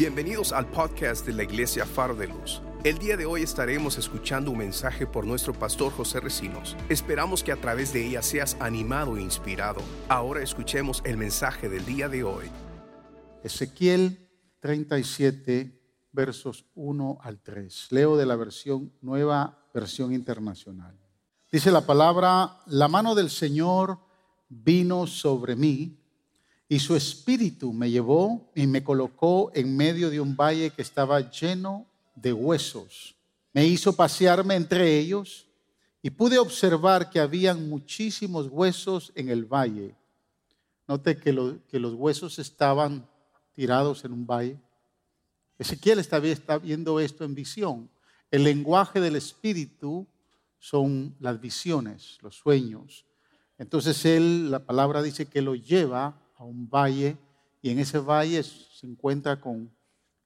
Bienvenidos al podcast de la Iglesia Faro de Luz. El día de hoy estaremos escuchando un mensaje por nuestro pastor José Recinos. Esperamos que a través de ella seas animado e inspirado. Ahora escuchemos el mensaje del día de hoy. Ezequiel 37, versos 1 al 3. Leo de la versión nueva, versión internacional. Dice la palabra, la mano del Señor vino sobre mí y su espíritu me llevó y me colocó en medio de un valle que estaba lleno de huesos. Me hizo pasearme entre ellos y pude observar que habían muchísimos huesos en el valle. Note que, los huesos estaban tirados en un valle. Ezequiel está viendo esto en visión. El lenguaje del espíritu son las visiones, los sueños. Entonces él, la palabra dice que lo lleva a un valle y en ese valle se encuentra con,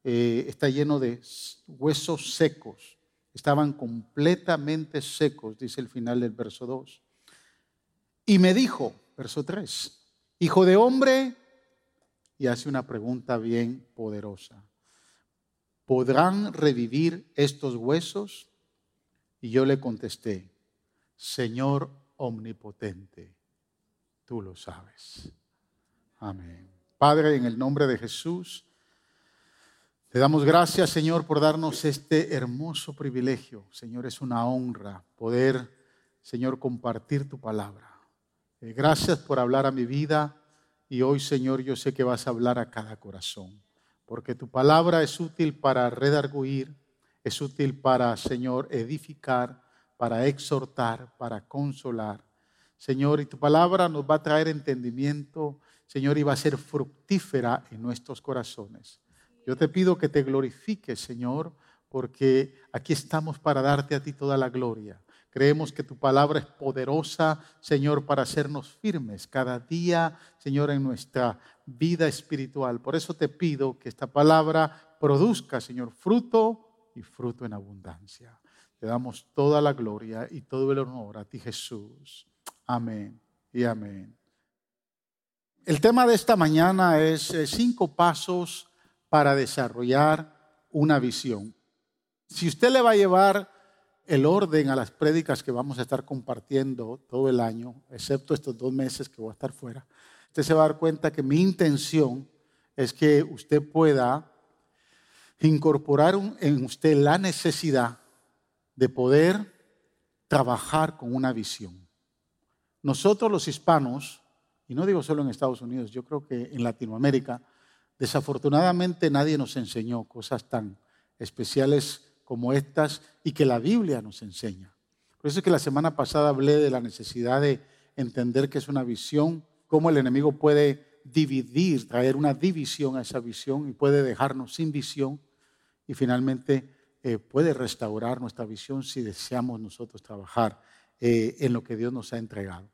eh, está lleno de huesos secos. Estaban completamente secos, dice el final del verso 2. Y me dijo, verso 3, hijo de hombre, y hace una pregunta bien poderosa. ¿Podrán revivir estos huesos? Y yo le contesté, Señor omnipotente, tú lo sabes. Amén. Padre, en el nombre de Jesús, te damos gracias, Señor, por darnos este hermoso privilegio. Señor, es una honra poder, Señor, compartir tu palabra. Eh, gracias por hablar a mi vida y hoy, Señor, yo sé que vas a hablar a cada corazón, porque tu palabra es útil para redarguir, es útil para, Señor, edificar, para exhortar, para consolar. Señor, y tu palabra nos va a traer entendimiento, Señor, iba a ser fructífera en nuestros corazones. Yo te pido que te glorifiques, Señor, porque aquí estamos para darte a ti toda la gloria. Creemos que tu palabra es poderosa, Señor, para hacernos firmes cada día, Señor, en nuestra vida espiritual. Por eso te pido que esta palabra produzca, Señor, fruto y fruto en abundancia. Te damos toda la gloria y todo el honor a ti, Jesús. Amén y amén. El tema de esta mañana es eh, cinco pasos para desarrollar una visión. Si usted le va a llevar el orden a las prédicas que vamos a estar compartiendo todo el año, excepto estos dos meses que voy a estar fuera, usted se va a dar cuenta que mi intención es que usted pueda incorporar en usted la necesidad de poder trabajar con una visión. Nosotros los hispanos y no digo solo en Estados Unidos, yo creo que en Latinoamérica, desafortunadamente nadie nos enseñó cosas tan especiales como estas y que la Biblia nos enseña. Por eso es que la semana pasada hablé de la necesidad de entender que es una visión, cómo el enemigo puede dividir, traer una división a esa visión y puede dejarnos sin visión y finalmente eh, puede restaurar nuestra visión si deseamos nosotros trabajar eh, en lo que Dios nos ha entregado.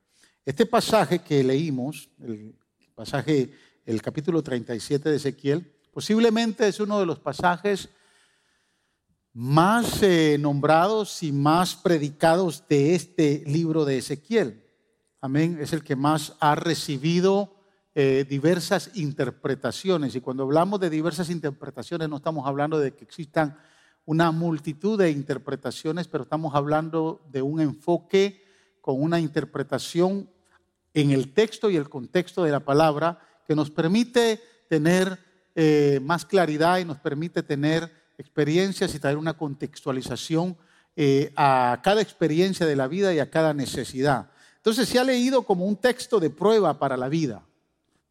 Este pasaje que leímos, el pasaje, el capítulo 37 de Ezequiel, posiblemente es uno de los pasajes más eh, nombrados y más predicados de este libro de Ezequiel. Amén. Es el que más ha recibido eh, diversas interpretaciones. Y cuando hablamos de diversas interpretaciones, no estamos hablando de que existan una multitud de interpretaciones, pero estamos hablando de un enfoque con una interpretación en el texto y el contexto de la palabra que nos permite tener eh, más claridad y nos permite tener experiencias y traer una contextualización eh, a cada experiencia de la vida y a cada necesidad. Entonces se ha leído como un texto de prueba para la vida.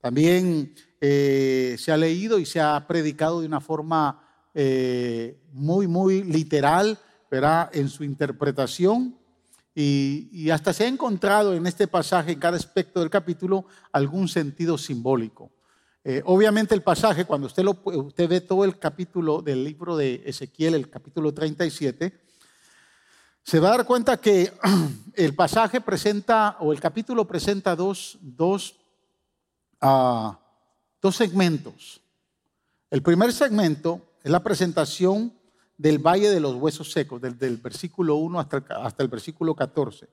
También eh, se ha leído y se ha predicado de una forma muy, muy literal, ¿verdad? En su interpretación y, hasta se ha encontrado en este pasaje, en cada aspecto del capítulo, algún sentido simbólico. Eh, obviamente el pasaje, cuando usted, lo, usted ve todo el capítulo del libro de Ezequiel, el capítulo 37, se va a dar cuenta que el pasaje presenta, o el capítulo presenta dos, dos, uh, dos segmentos. El primer segmento es la presentación del Valle de los Huesos Secos, del, versículo 1 hasta el, hasta el versículo 14.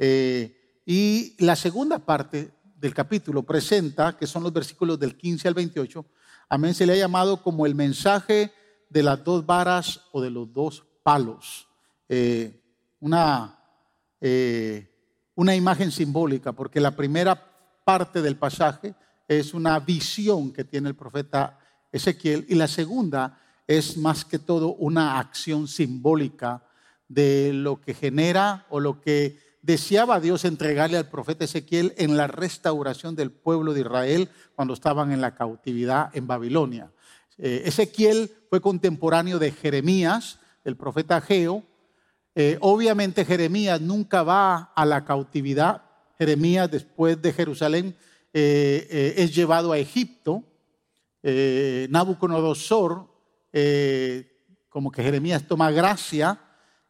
Eh, y la segunda parte del capítulo presenta, que son los versículos del 15 al 28, amén, se le ha llamado como el mensaje de las dos varas o de los dos palos. Eh, una, eh, una imagen simbólica, porque la primera parte del pasaje es una visión que tiene el profeta Ezequiel y la segunda es más que todo una acción simbólica de lo que genera o lo que deseaba Dios entregarle al profeta Ezequiel en la restauración del pueblo de Israel cuando estaban en la cautividad en Babilonia. Eh, Ezequiel fue contemporáneo de Jeremías, el profeta Geo. Eh, obviamente Jeremías nunca va a la cautividad. Jeremías después de Jerusalén eh, es llevado a Egipto. Nabucodonosor, como que Jeremías toma gracia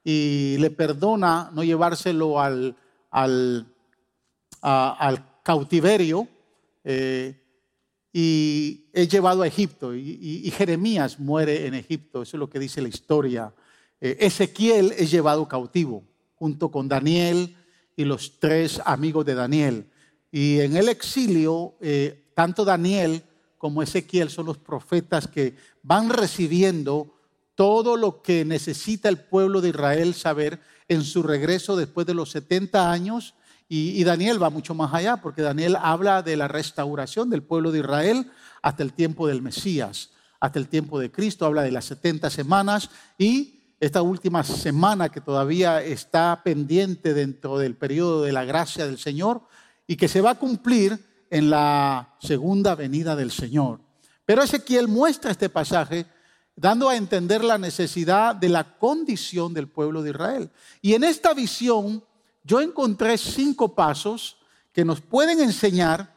y le perdona no llevárselo al, cautiverio eh, y es llevado a Egipto y, Jeremías muere en Egipto, eso es lo que dice la historia. Eh, Ezequiel es llevado cautivo junto con Daniel y los tres amigos de Daniel. Y en el exilio, eh, tanto Daniel como Ezequiel son los profetas que van recibiendo todo lo que necesita el pueblo de Israel saber en su regreso después de los 70 años. Y, Daniel va mucho más allá, porque Daniel habla de la restauración del pueblo de Israel hasta el tiempo del Mesías, hasta el tiempo de Cristo, habla de las 70 semanas y esta última semana que todavía está pendiente dentro del periodo de la gracia del Señor y que se va a cumplir en la segunda venida del Señor. Pero Ezequiel muestra este pasaje dando a entender la necesidad de la condición del pueblo de Israel. Y en esta visión yo encontré cinco pasos que nos pueden enseñar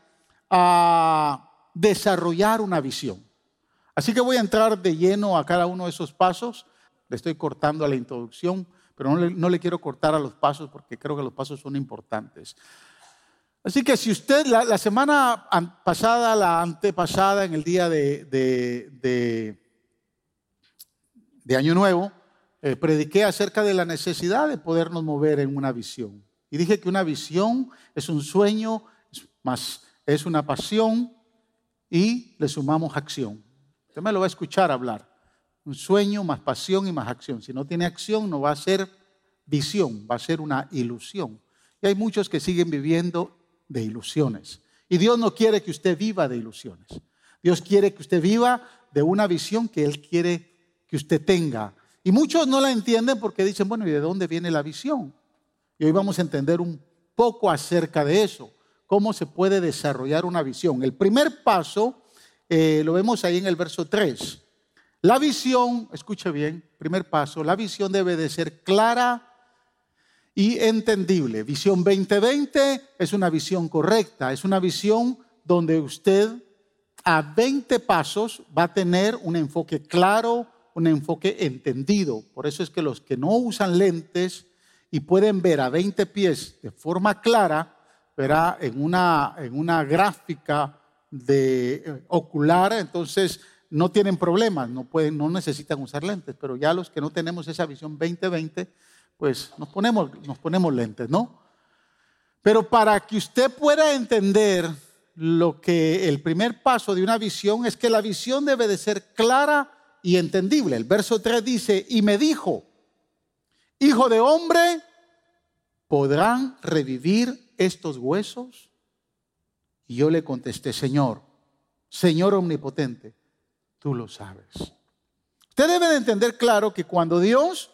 a desarrollar una visión. Así que voy a entrar de lleno a cada uno de esos pasos. Le estoy cortando a la introducción, pero no le, quiero cortar a los pasos porque creo que los pasos son importantes. Así que si usted la, semana pasada, la antepasada, en el día de Año Nuevo, eh, prediqué acerca de la necesidad de podernos mover en una visión. Y dije que una visión es un sueño, más es una pasión y le sumamos acción. Usted me lo va a escuchar hablar. Un sueño más pasión y más acción. Si no tiene acción, no va a ser visión, va a ser una ilusión. Y hay muchos que siguen viviendo de ilusiones. Y Dios no quiere que usted viva de ilusiones. Dios quiere que usted viva de una visión que Él quiere que usted tenga. Y muchos no la entienden porque dicen, bueno, ¿y de dónde viene la visión? Y hoy vamos a entender un poco acerca de eso, cómo se puede desarrollar una visión. El primer paso eh, lo vemos ahí en el verso 3. La visión, escuche bien, primer paso, la visión debe de ser clara y entendible. Visión 2020 es una visión correcta, es una visión donde usted a 20 pasos va a tener un enfoque claro, un enfoque entendido. Por eso es que los que no usan lentes y pueden ver a 20 pies de forma clara, verá en una, en una gráfica de eh, ocular, entonces no tienen problemas, no, pueden, no necesitan usar lentes, pero ya los que no tenemos esa visión 2020, pues nos ponemos, nos ponemos lentes, ¿no? Pero para que usted pueda entender lo que el primer paso de una visión es que la visión debe de ser clara y entendible. El verso 3 dice, y me dijo, hijo de hombre, ¿podrán revivir estos huesos? Y yo le contesté, Señor, Señor omnipotente, tú lo sabes. Usted debe de entender claro que cuando Dios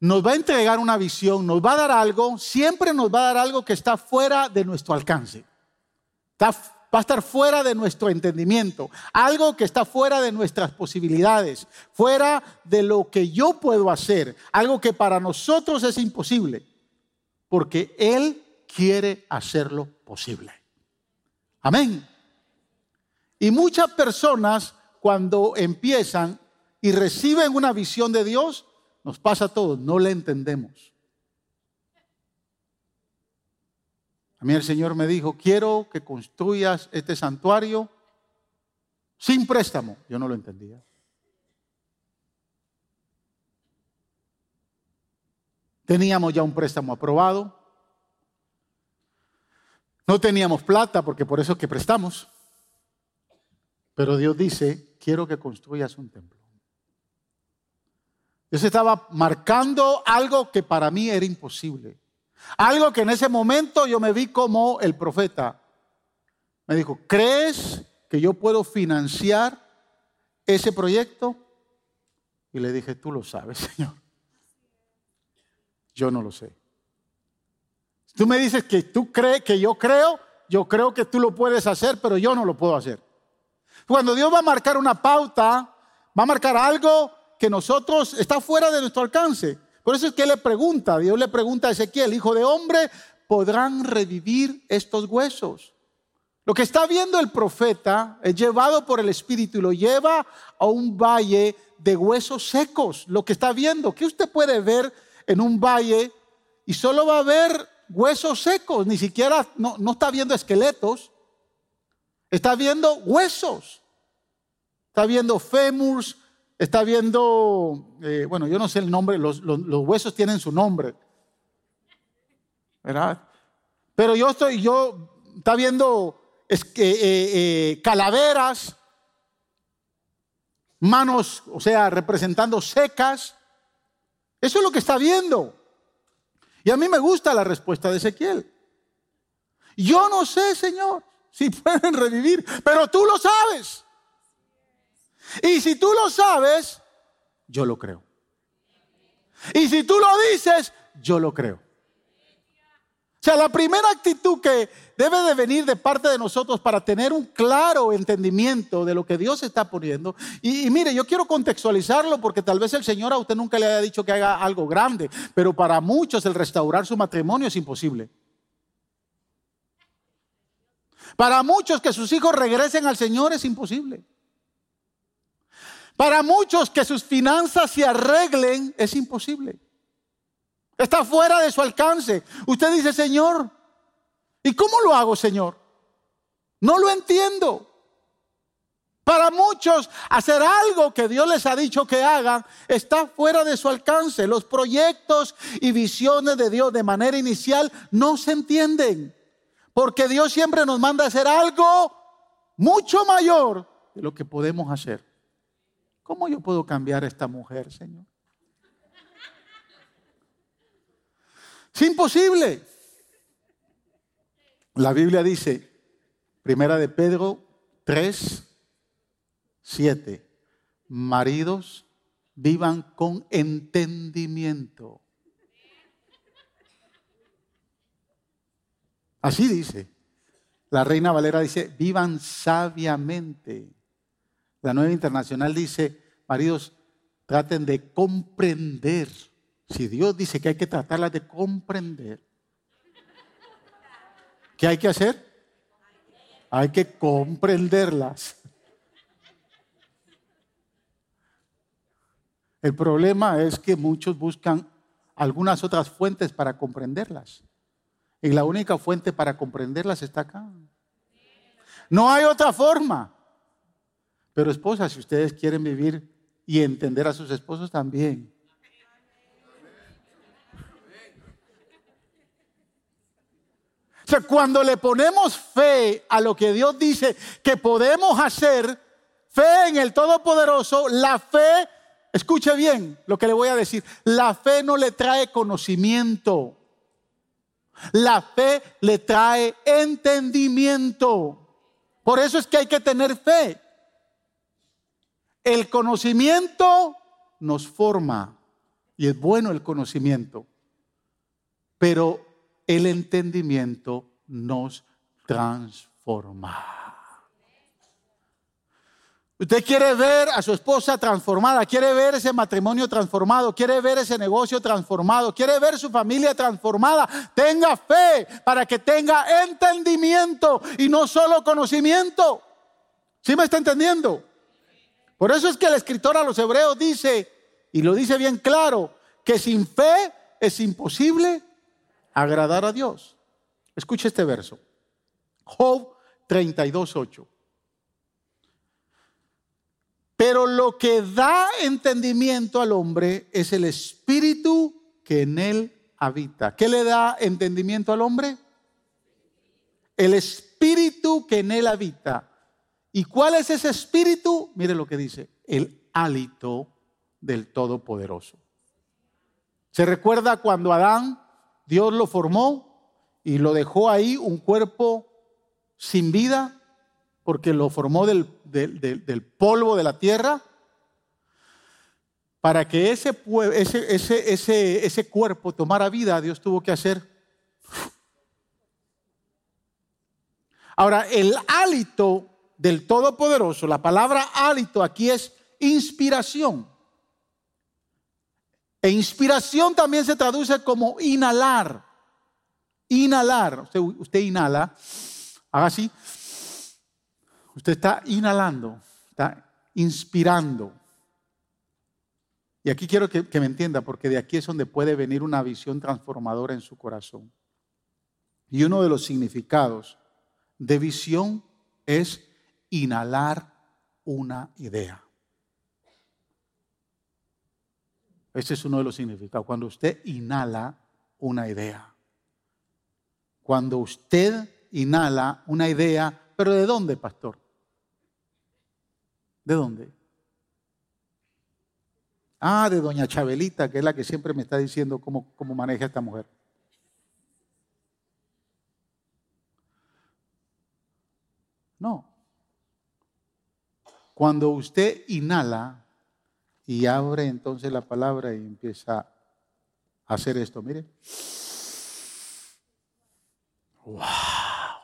nos va a entregar una visión, nos va a dar algo, siempre nos va a dar algo que está fuera de nuestro alcance. Va a estar fuera de nuestro entendimiento, algo que está fuera de nuestras posibilidades, fuera de lo que yo puedo hacer, algo que para nosotros es imposible, porque Él quiere hacerlo posible. Amén. Y muchas personas cuando empiezan y reciben una visión de Dios, nos pasa a todos, no le entendemos. A mí el Señor me dijo, quiero que construyas este santuario sin préstamo. Yo no lo entendía. Teníamos ya un préstamo aprobado. No teníamos plata porque por eso que prestamos. Pero Dios dice, quiero que construyas un templo. Dios estaba marcando algo que para mí era imposible. Algo que en ese momento yo me vi como el profeta. Me dijo, ¿crees que yo puedo financiar ese proyecto? Y le dije, tú lo sabes, Señor. Yo no lo sé. Tú me dices que tú crees que yo creo, yo creo que tú lo puedes hacer, pero yo no lo puedo hacer. Cuando Dios va a marcar una pauta, va a marcar algo que nosotros está fuera de nuestro alcance. Por eso es que le pregunta, Dios le pregunta a Ezequiel, hijo de hombre, ¿podrán revivir estos huesos? Lo que está viendo el profeta es llevado por el Espíritu y lo lleva a un valle de huesos secos. Lo que está viendo, que usted puede ver en un valle y solo va a ver huesos secos, ni siquiera, no, no está viendo esqueletos, está viendo huesos, está viendo fémurs, está viendo, eh, bueno, yo no sé el nombre, los, huesos tienen su nombre, ¿verdad? Pero yo estoy, yo, está viendo es que, eh, eh, calaveras, manos, o sea, representando secas. Eso es lo que está viendo. Y a mí me gusta la respuesta de Ezequiel. Yo no sé, Señor, si pueden revivir, pero tú lo sabes. Y si tú lo sabes, yo lo creo. Y si tú lo dices, yo lo creo. O sea, la primera actitud que debe de venir de parte de nosotros para tener un claro entendimiento de lo que Dios está poniendo. Y, mire, yo quiero contextualizarlo porque tal vez el Señor a usted nunca le haya dicho que haga algo grande, pero para muchos el restaurar su matrimonio es imposible. Para muchos que sus hijos regresen al Señor es imposible. Para muchos que sus finanzas se arreglen es imposible. Está fuera de su alcance. Usted dice, Señor, ¿y cómo lo hago, Señor? No lo entiendo. Para muchos, hacer algo que Dios les ha dicho que hagan está fuera de su alcance. Los proyectos y visiones de Dios de manera inicial no se entienden. Porque Dios siempre nos manda a hacer algo mucho mayor de lo que podemos hacer. ¿Cómo yo puedo cambiar a esta mujer, Señor? Es imposible. La Biblia dice, primera de Pedro 3, 7, maridos vivan con entendimiento. Así dice. La Reina Valera dice, vivan sabiamente. La nueva internacional dice, maridos, traten de comprender. Si Dios dice que hay que tratarlas de comprender, ¿qué hay que hacer? Hay que comprenderlas. El problema es que muchos buscan algunas otras fuentes para comprenderlas. Y la única fuente para comprenderlas está acá. No hay otra forma. Pero esposas, si ustedes quieren vivir y entender a sus esposos también. O sea, cuando le ponemos fe a lo que Dios dice que podemos hacer, fe en el Todopoderoso, la fe, escuche bien lo que le voy a decir, la fe no le trae conocimiento, la fe le trae entendimiento. Por eso es que hay que tener fe. El conocimiento nos forma y es bueno el conocimiento, pero el entendimiento nos transforma. Usted quiere ver a su esposa transformada, quiere ver ese matrimonio transformado, quiere ver ese negocio transformado, quiere ver su familia transformada. Tenga fe para que tenga entendimiento y no solo conocimiento. ¿Sí me está entendiendo? Por eso es que el escritor a los hebreos dice, y lo dice bien claro, que sin fe es imposible agradar a Dios. Escuche este verso. Job 32.8. Pero lo que da entendimiento al hombre es el espíritu que en él habita. ¿Qué le da entendimiento al hombre? el espíritu que en él habita. ¿Y cuál es ese espíritu? Mire lo que dice, el hálito del Todopoderoso. ¿Se recuerda cuando Adán, Dios lo formó y lo dejó ahí un cuerpo sin vida? Porque lo formó del, polvo de la tierra para que ese, ese, ese, ese, ese cuerpo tomara vida, Dios tuvo que hacer. Ahora, el hálito del Todopoderoso, la palabra hálito aquí es inspiración. E inspiración también se traduce como inhalar. Inhalar. Usted, inhala, haga así. Usted está inhalando, está inspirando. Y aquí quiero que, me entienda, porque de aquí es donde puede venir una visión transformadora en su corazón. Y uno de los significados de visión es inhalar una idea. Ese es uno de los significados. Cuando usted inhala una idea. Cuando usted inhala una idea, pero ¿de dónde, pastor? ¿De dónde? Ah, de doña Chabelita, que es la que siempre me está diciendo cómo, cómo maneja esta mujer. No. Cuando usted inhala y abre entonces la palabra y empieza a hacer esto, mire. Wow,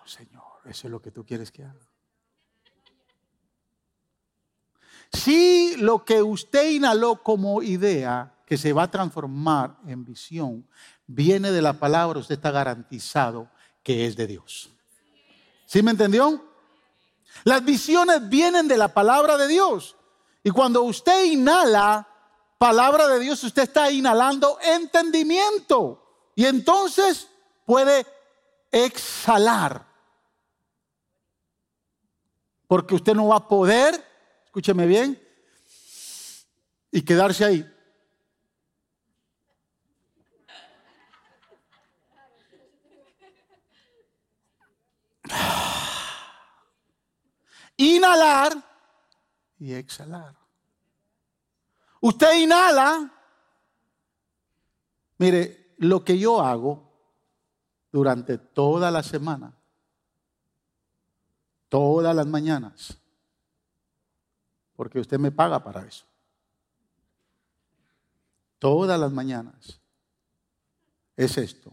Señor, eso es lo que tú quieres que haga. Si lo que usted inhaló como idea, que se va a transformar en visión, viene de la palabra, usted está garantizado que es de Dios. ¿Sí me entendió? Las visiones vienen de la palabra de Dios. Y cuando usted inhala palabra de Dios, usted está inhalando entendimiento. Y entonces puede exhalar. Porque usted no va a poder escúcheme bien, y quedarse ahí. Inhalar y exhalar. Usted inhala. Mire, lo que yo hago durante toda la semana, todas las mañanas, porque usted me paga para eso. Todas las mañanas es esto.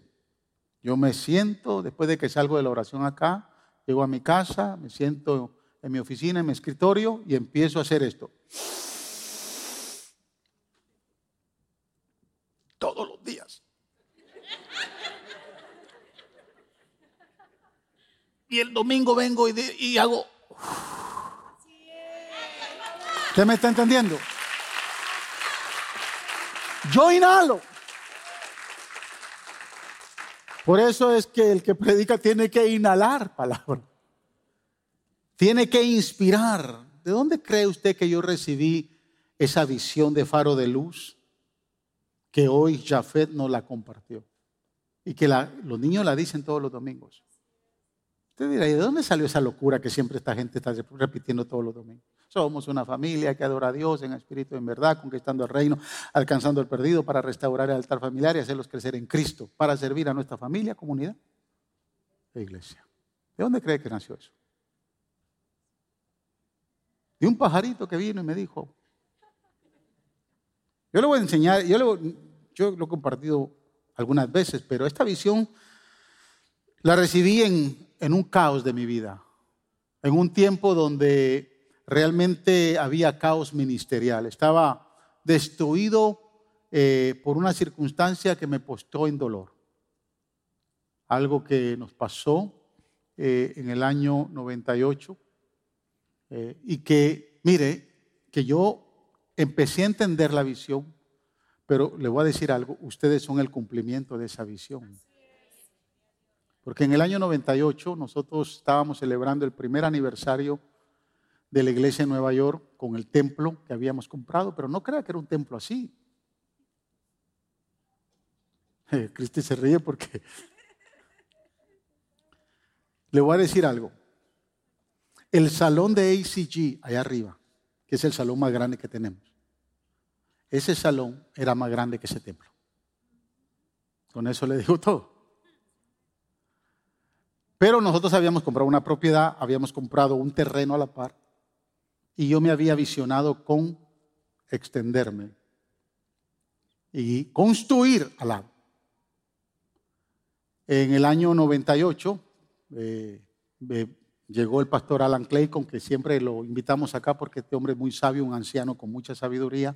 Yo me siento, después de que salgo de la oración acá, llego a mi casa, me siento en mi oficina, en mi escritorio y empiezo a hacer esto. Todos los días. Y el domingo vengo y, hago... ¿Usted me está entendiendo? Yo inhalo. Por eso es que el que predica tiene que inhalar palabra. Tiene que inspirar. ¿De dónde cree usted que yo recibí esa visión de faro de luz que hoy Jafet nos la compartió? Y que los niños la dicen todos los domingos. Usted dirá, ¿y de dónde salió esa locura que siempre esta gente está repitiendo todos los domingos? Somos una familia que adora a Dios en espíritu y en verdad, conquistando el reino, alcanzando el perdido para restaurar el altar familiar y hacerlos crecer en Cristo, para servir a nuestra familia, comunidad e iglesia. ¿De dónde cree que nació eso? De un pajarito que vino y me dijo, yo le voy a enseñar, yo lo, he compartido algunas veces, pero esta visión la recibí en, un caos de mi vida, en un tiempo donde realmente había caos ministerial. Estaba destruido eh, por una circunstancia que me postó en dolor. Algo que nos pasó eh, en el año 98 eh, y que, mire, que yo empecé a entender la visión, pero le voy a decir algo, ustedes son el cumplimiento de esa visión. Porque en el año 98 nosotros estábamos celebrando el primer aniversario de la iglesia en Nueva York con el templo que habíamos comprado, pero no crea que era un templo así. Cristi se ríe porque Le voy a decir algo. El salón de ACG, allá arriba, que es el salón más grande que tenemos, ese salón era más grande que ese templo. Con eso le digo todo. Pero nosotros habíamos comprado una propiedad, habíamos comprado un terreno a la par, y yo me había visionado con extenderme y construir al lado. En el año 98 eh, llegó el pastor Alan Clayton, que siempre lo invitamos acá porque este hombre es muy sabio, un anciano con mucha sabiduría.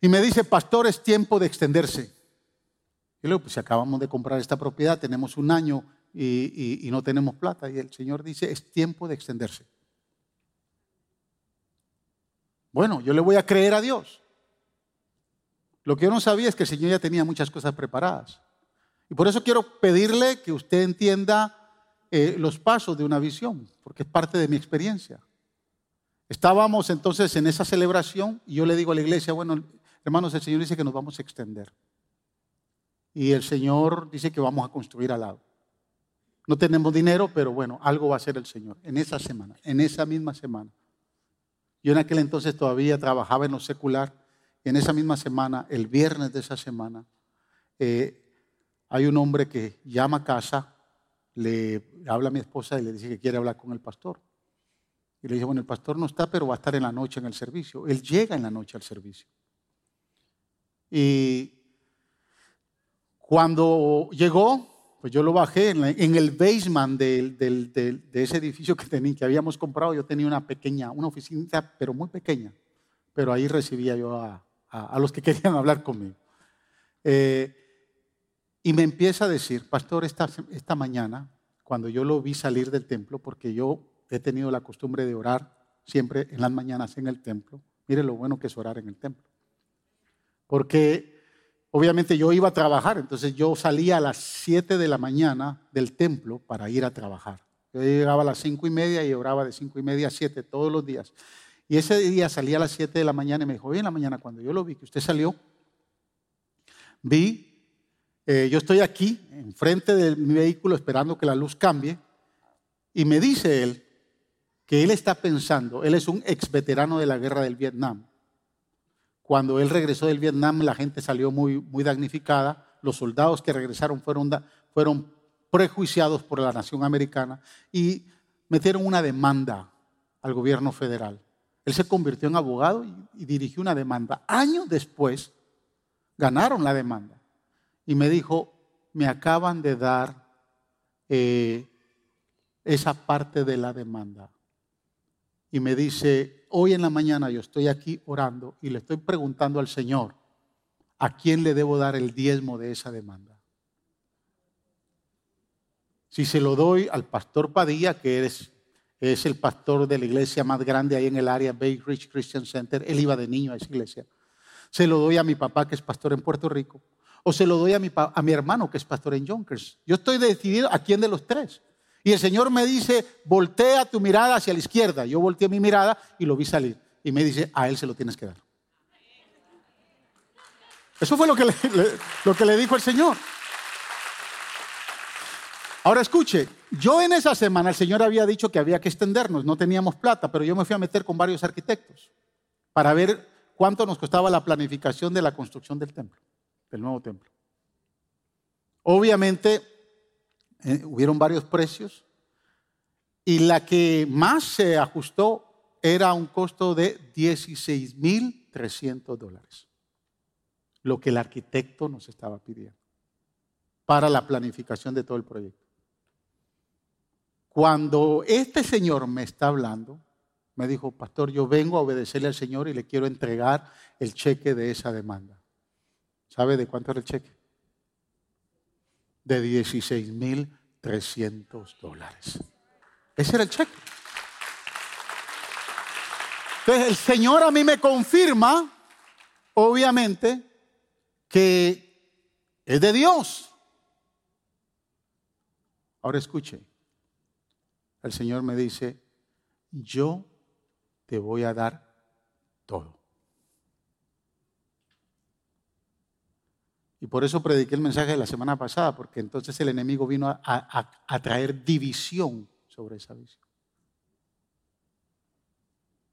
Y me dice, pastor, es tiempo de extenderse. Y luego, pues si acabamos de comprar esta propiedad, tenemos un año y, y no tenemos plata. Y el Señor dice, es tiempo de extenderse. Bueno, yo le voy a creer a Dios. Lo que yo no sabía es que el Señor ya tenía muchas cosas preparadas. Y por eso quiero pedirle que usted entienda eh, los pasos de una visión, porque es parte de mi experiencia. Estábamos entonces en esa celebración y yo le digo a la iglesia, bueno, hermanos, el Señor dice que nos vamos a extender. Y el Señor dice que vamos a construir al lado. No tenemos dinero, pero bueno, algo va a hacer el Señor en esa semana, en esa misma semana. Yo en aquel entonces todavía trabajaba en lo secular. En esa misma semana, el viernes de esa semana, eh, hay un hombre que llama a casa, le habla a mi esposa y le dice que quiere hablar con el pastor. Y le dice, bueno, el pastor no está, pero va a estar en la noche en el servicio. Él llega en la noche al servicio. Y cuando llegó, pues yo lo bajé en, el basement de ese edificio que, tenía, que habíamos comprado. Yo tenía una pequeña, una oficina, pero muy pequeña. Pero ahí recibía yo a, los que querían hablar conmigo. Eh, y me empieza a decir, pastor, esta, mañana, cuando yo lo vi salir del templo, porque yo he tenido la costumbre de orar siempre en las mañanas en el templo, mire lo bueno que es orar en el templo. Porque obviamente yo iba a trabajar, entonces yo salía a las 7 de la mañana del templo para ir a trabajar. Yo llegaba a las 5 y media y oraba de 5 y media a 7 todos los días. Y ese día salía a las 7 de la mañana y me dijo, hoy en la mañana cuando yo lo vi, que usted salió, vi, eh, yo estoy aquí, enfrente de mi vehículo, esperando que la luz cambie, y me dice él que él está pensando, él es un ex veterano de la guerra del Vietnam, cuando él regresó del Vietnam, la gente salió muy, muy damnificada. Los soldados que regresaron fueron, fueron prejuiciados por la nación americana y metieron una demanda al gobierno federal. Él se convirtió en abogado y, dirigió una demanda. Años después, ganaron la demanda. Y me dijo, me acaban de dar eh, esa parte de la demanda. Y me dice, hoy en la mañana yo estoy aquí orando y le estoy preguntando al Señor, ¿a quién le debo dar el diezmo de esa demanda? Si se lo doy al pastor Padilla, que es, es el pastor de la iglesia más grande ahí en el área, Bay Ridge Christian Center, él iba de niño a esa iglesia. Se lo doy a mi papá, que es pastor en Puerto Rico, o se lo doy a mi, hermano, que es pastor en Yonkers. Yo estoy decidido a quién de los tres. Y el Señor me dice, voltea tu mirada hacia la izquierda. Yo volteé mi mirada y lo vi salir. Y me dice, a él se lo tienes que dar. Eso fue lo que le, lo que le dijo el Señor. Ahora escuche, yo en esa semana el Señor había dicho que había que extendernos, no teníamos plata, pero yo me fui a meter con varios arquitectos para ver cuánto nos costaba la planificación de la construcción del templo, del nuevo templo. Obviamente eh, hubieron varios precios y la que más se ajustó era un costo de 16.300 dólares, lo que el arquitecto nos estaba pidiendo para la planificación de todo el proyecto. Cuando este señor me está hablando, me dijo, pastor, yo vengo a obedecerle al Señor y le quiero entregar el cheque de esa demanda. ¿Sabe de cuánto era el cheque? de 16.300 dólares. Ese era el cheque. Entonces el Señor a mí me confirma, obviamente, que es de Dios. Ahora escuche, el Señor me dice, yo te voy a dar todo. Y por eso prediqué el mensaje de la semana pasada, porque entonces el enemigo vino a, traer división sobre esa visión.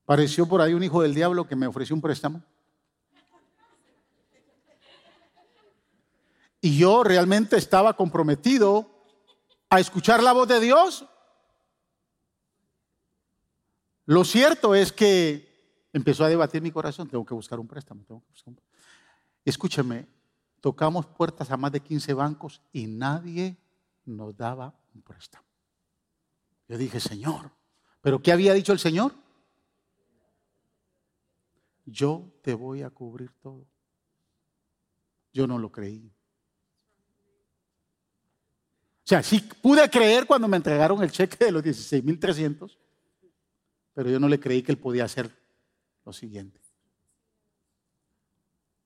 Pareció por ahí un hijo del diablo que me ofreció un préstamo. Y yo realmente estaba comprometido a escuchar la voz de Dios. Lo cierto es que empezó a debatir mi corazón, tengo que buscar un préstamo. Tengo que buscar un... Escúcheme, tocamos puertas a más de 15 bancos y nadie nos daba un préstamo. Yo dije, Señor, ¿pero qué había dicho el Señor? Yo te voy a cubrir todo. Yo no lo creí. O sea, sí pude creer cuando me entregaron el cheque de los 16.300, pero yo no le creí que él podía hacer lo siguiente.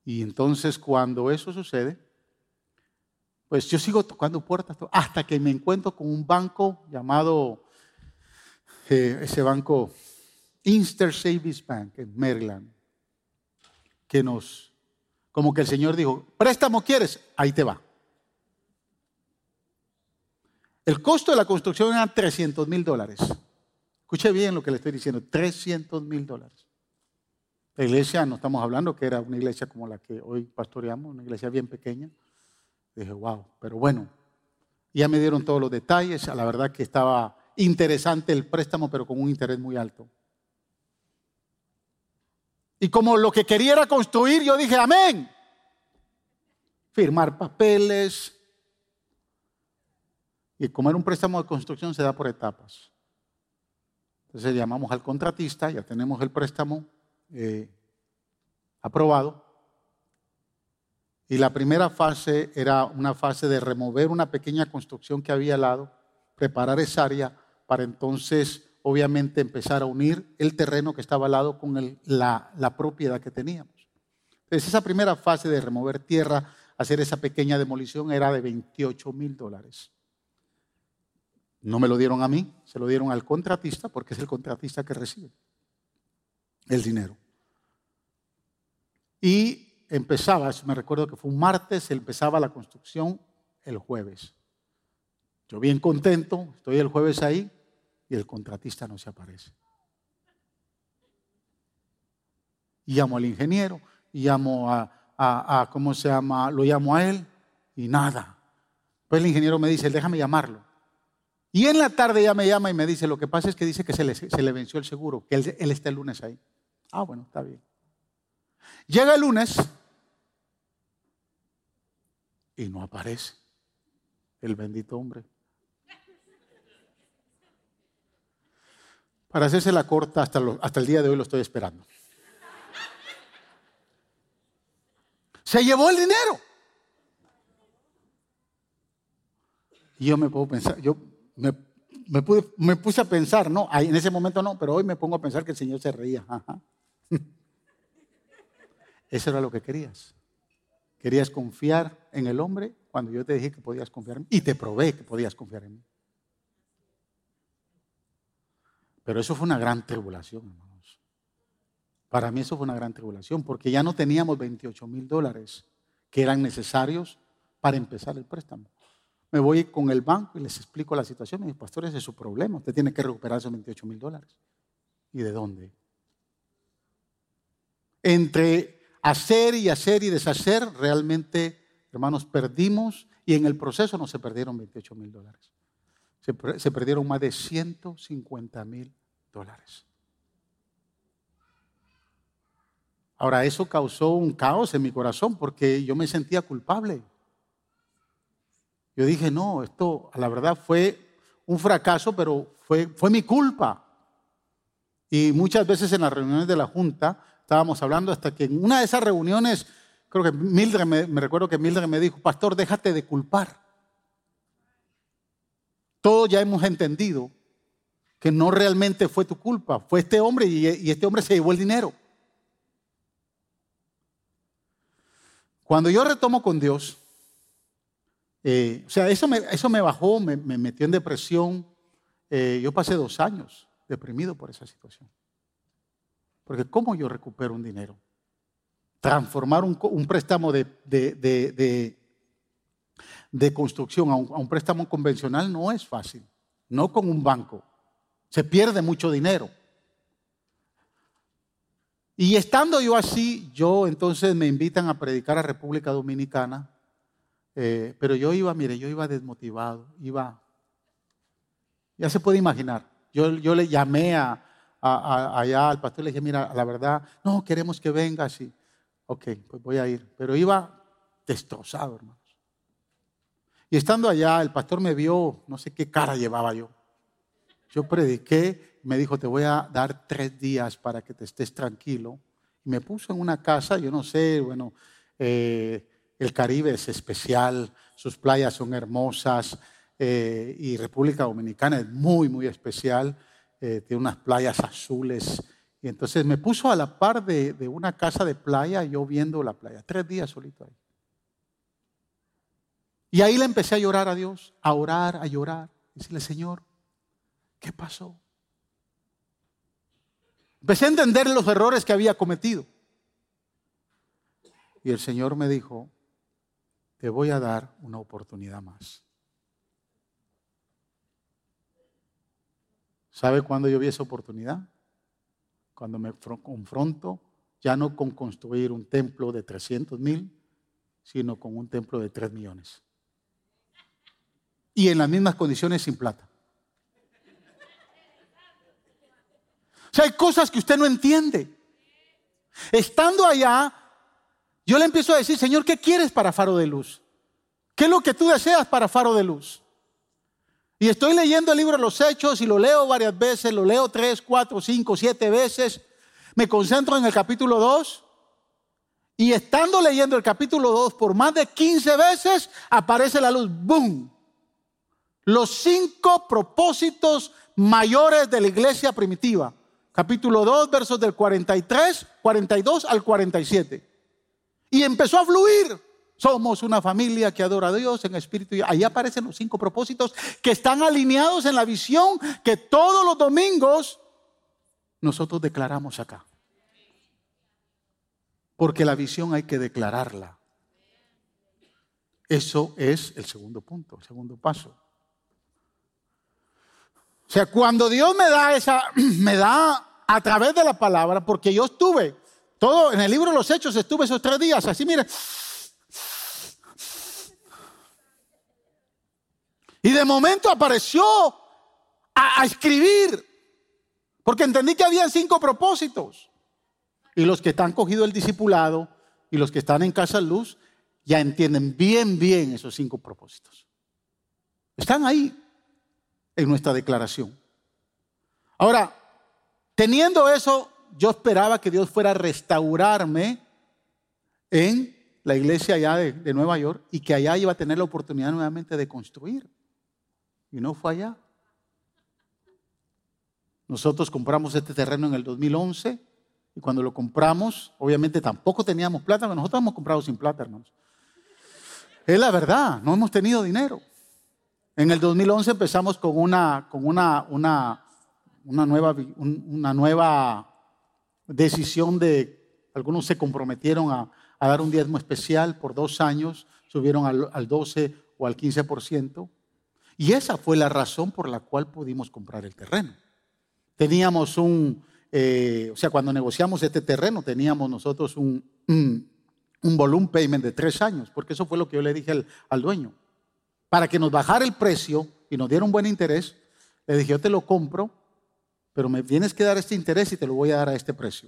Y entonces cuando eso sucede, pues yo sigo tocando puertas hasta que me encuentro con un banco llamado, eh, ese banco Inster Savings Bank en Maryland, que nos, como que el Señor dijo, préstamo quieres, ahí te va. El costo de la construcción era 300 mil dólares. Escuche bien lo que le estoy diciendo, 300 mil dólares. La iglesia, no estamos hablando que era una iglesia como la que hoy pastoreamos, una iglesia bien pequeña. Dije, wow, pero bueno, ya me dieron todos los detalles. La verdad que estaba interesante el préstamo, pero con un interés muy alto. Y como lo que quería era construir, yo dije, amén. Firmar papeles. Y como era un préstamo de construcción, se da por etapas. Entonces llamamos al contratista, ya tenemos el préstamo eh, aprobado. Y la primera fase era una fase de remover una pequeña construcción que había al lado, preparar esa área para entonces, obviamente, empezar a unir el terreno que estaba al lado con la, la propiedad que teníamos. Entonces, esa primera fase de remover tierra, hacer esa pequeña demolición, era de 28 mil dólares. No me lo dieron a mí, se lo dieron al contratista, porque es el contratista que recibe el dinero. Y empezaba, me recuerdo que fue un martes, empezaba la construcción el jueves. Yo bien contento, estoy el jueves ahí y el contratista no se aparece. llamo al ingeniero, llamo a, a, ¿cómo se llama? Lo llamo a él y nada. Pues el ingeniero me dice, déjame llamarlo. Y en la tarde ya me llama y me dice, lo que pasa es que dice que se le, se le venció el seguro, que él, él está el lunes ahí. Ah, bueno, está bien. Llega el lunes y no aparece el bendito hombre. Para hacerse la corta, hasta, el día de hoy lo estoy esperando. Se llevó el dinero. Y yo me puedo pensar, yo me, me, puse a pensar, no, en ese momento no, pero hoy me pongo a pensar que el Señor se reía. Ajá. Eso era lo que querías. Querías confiar en el hombre cuando yo te dije que podías confiar en mí y te probé que podías confiar en mí. Pero eso fue una gran tribulación, hermanos. Para mí eso fue una gran tribulación porque ya no teníamos 28 mil dólares que eran necesarios para empezar el préstamo. Me voy con el banco y les explico la situación. Mis pastores, es su problema. Usted tiene que recuperar esos 28 mil dólares. ¿Y de dónde? Entre hacer y hacer y deshacer, realmente, hermanos, perdimos y en el proceso no se perdieron 28 mil dólares. Se, perdieron más de 150 mil dólares. Ahora, eso causó un caos en mi corazón porque yo me sentía culpable. Yo dije, no, esto la verdad fue un fracaso, pero fue, fue mi culpa. Y muchas veces en las reuniones de la Junta estábamos hablando hasta que en una de esas reuniones, creo que Mildred, me, recuerdo que Mildred me dijo, pastor, déjate de culpar. Todos ya hemos entendido que no realmente fue tu culpa, fue este hombre y, este hombre se llevó el dinero. Cuando yo retomo con Dios, eh, o sea, eso me, eso me bajó, me, metió en depresión. Eh, yo pasé dos años deprimido por esa situación. Porque ¿cómo yo recupero un dinero transformar un, préstamo de, construcción a un, préstamo convencional no es fácil, no con un banco. Se pierde mucho dinero. Y estando yo así, yo entonces me invitan a predicar a República Dominicana, eh, pero yo iba, mire, yo iba desmotivado, iba, ya se puede imaginar, yo, yo le llamé a, allá al pastor, le dije, mira, la verdad, no, queremos que venga así. Ok, pues voy a ir, pero iba destrozado, hermano. Y estando allá, el pastor me vio, no sé qué cara llevaba yo. Yo prediqué, me dijo, te voy a dar tres días para que te estés tranquilo. Y me puso en una casa, yo no sé, bueno, eh, el Caribe es especial, sus playas son hermosas eh, y República Dominicana es muy, muy especial. Eh, tiene unas playas azules. Y entonces me puso a la par de, de una casa de playa, yo viendo la playa, tres días solito ahí. Y ahí le empecé a llorar a Dios, a orar, a llorar. Decirle, Señor, ¿qué pasó? Empecé a entender los errores que había cometido. Y el Señor me dijo, te voy a dar una oportunidad más. ¿Sabe cuándo yo vi esa oportunidad? Cuando me confronto ya no con construir un templo de 300 mil, sino con un templo de 3 millones y en las mismas condiciones sin plata. O sea, hay cosas que usted no entiende. Estando allá, yo le empiezo a decir, Señor, ¿qué quieres para Faro de Luz? ¿Qué es lo que tú deseas para Faro de Luz? Y estoy leyendo el libro de los Hechos y lo leo varias veces, lo leo tres, cuatro, cinco, siete veces. Me concentro en el capítulo 2. Y estando leyendo el capítulo 2 por más de 15 veces, aparece la luz. ¡Boom! los cinco propósitos mayores de la iglesia primitiva. Capítulo 2, versos del 43, 42 al 47. Y empezó a fluir. Somos una familia que adora a Dios en espíritu. Y ahí aparecen los cinco propósitos que están alineados en la visión que todos los domingos nosotros declaramos acá. Porque la visión hay que declararla. Eso es el segundo punto, el segundo paso. O sea, cuando Dios me da esa, me da a través de la palabra, porque yo estuve, todo en el libro de los Hechos estuve esos tres días, así mire. Y de momento apareció a, escribir, porque entendí que habían cinco propósitos. Y los que están cogido el discipulado y los que están en Casa Luz ya entienden bien, bien esos cinco propósitos. Están ahí en nuestra declaración. Ahora, teniendo eso, yo esperaba que Dios fuera a restaurarme en la iglesia allá de, Nueva York y que allá iba a tener la oportunidad nuevamente de construir. Y no fue allá. Nosotros compramos este terreno en el 2011 y cuando lo compramos, obviamente tampoco teníamos plata, nosotros hemos comprado sin plata, hermanos. Es la verdad, no hemos tenido dinero. En el 2011 empezamos con una, con una, una, una, nueva, una nueva decisión de, algunos se comprometieron a, dar un diezmo especial por dos años, subieron al, 12 o al 15%, y esa fue la razón por la cual pudimos comprar el terreno. Teníamos un, eh, o sea, cuando negociamos este terreno, teníamos nosotros un, un, volumen payment de tres años, porque eso fue lo que yo le dije al dueño para que nos bajara el precio y nos diera un buen interés, le dije, yo te lo compro, pero me tienes que dar este interés y te lo voy a dar a este precio.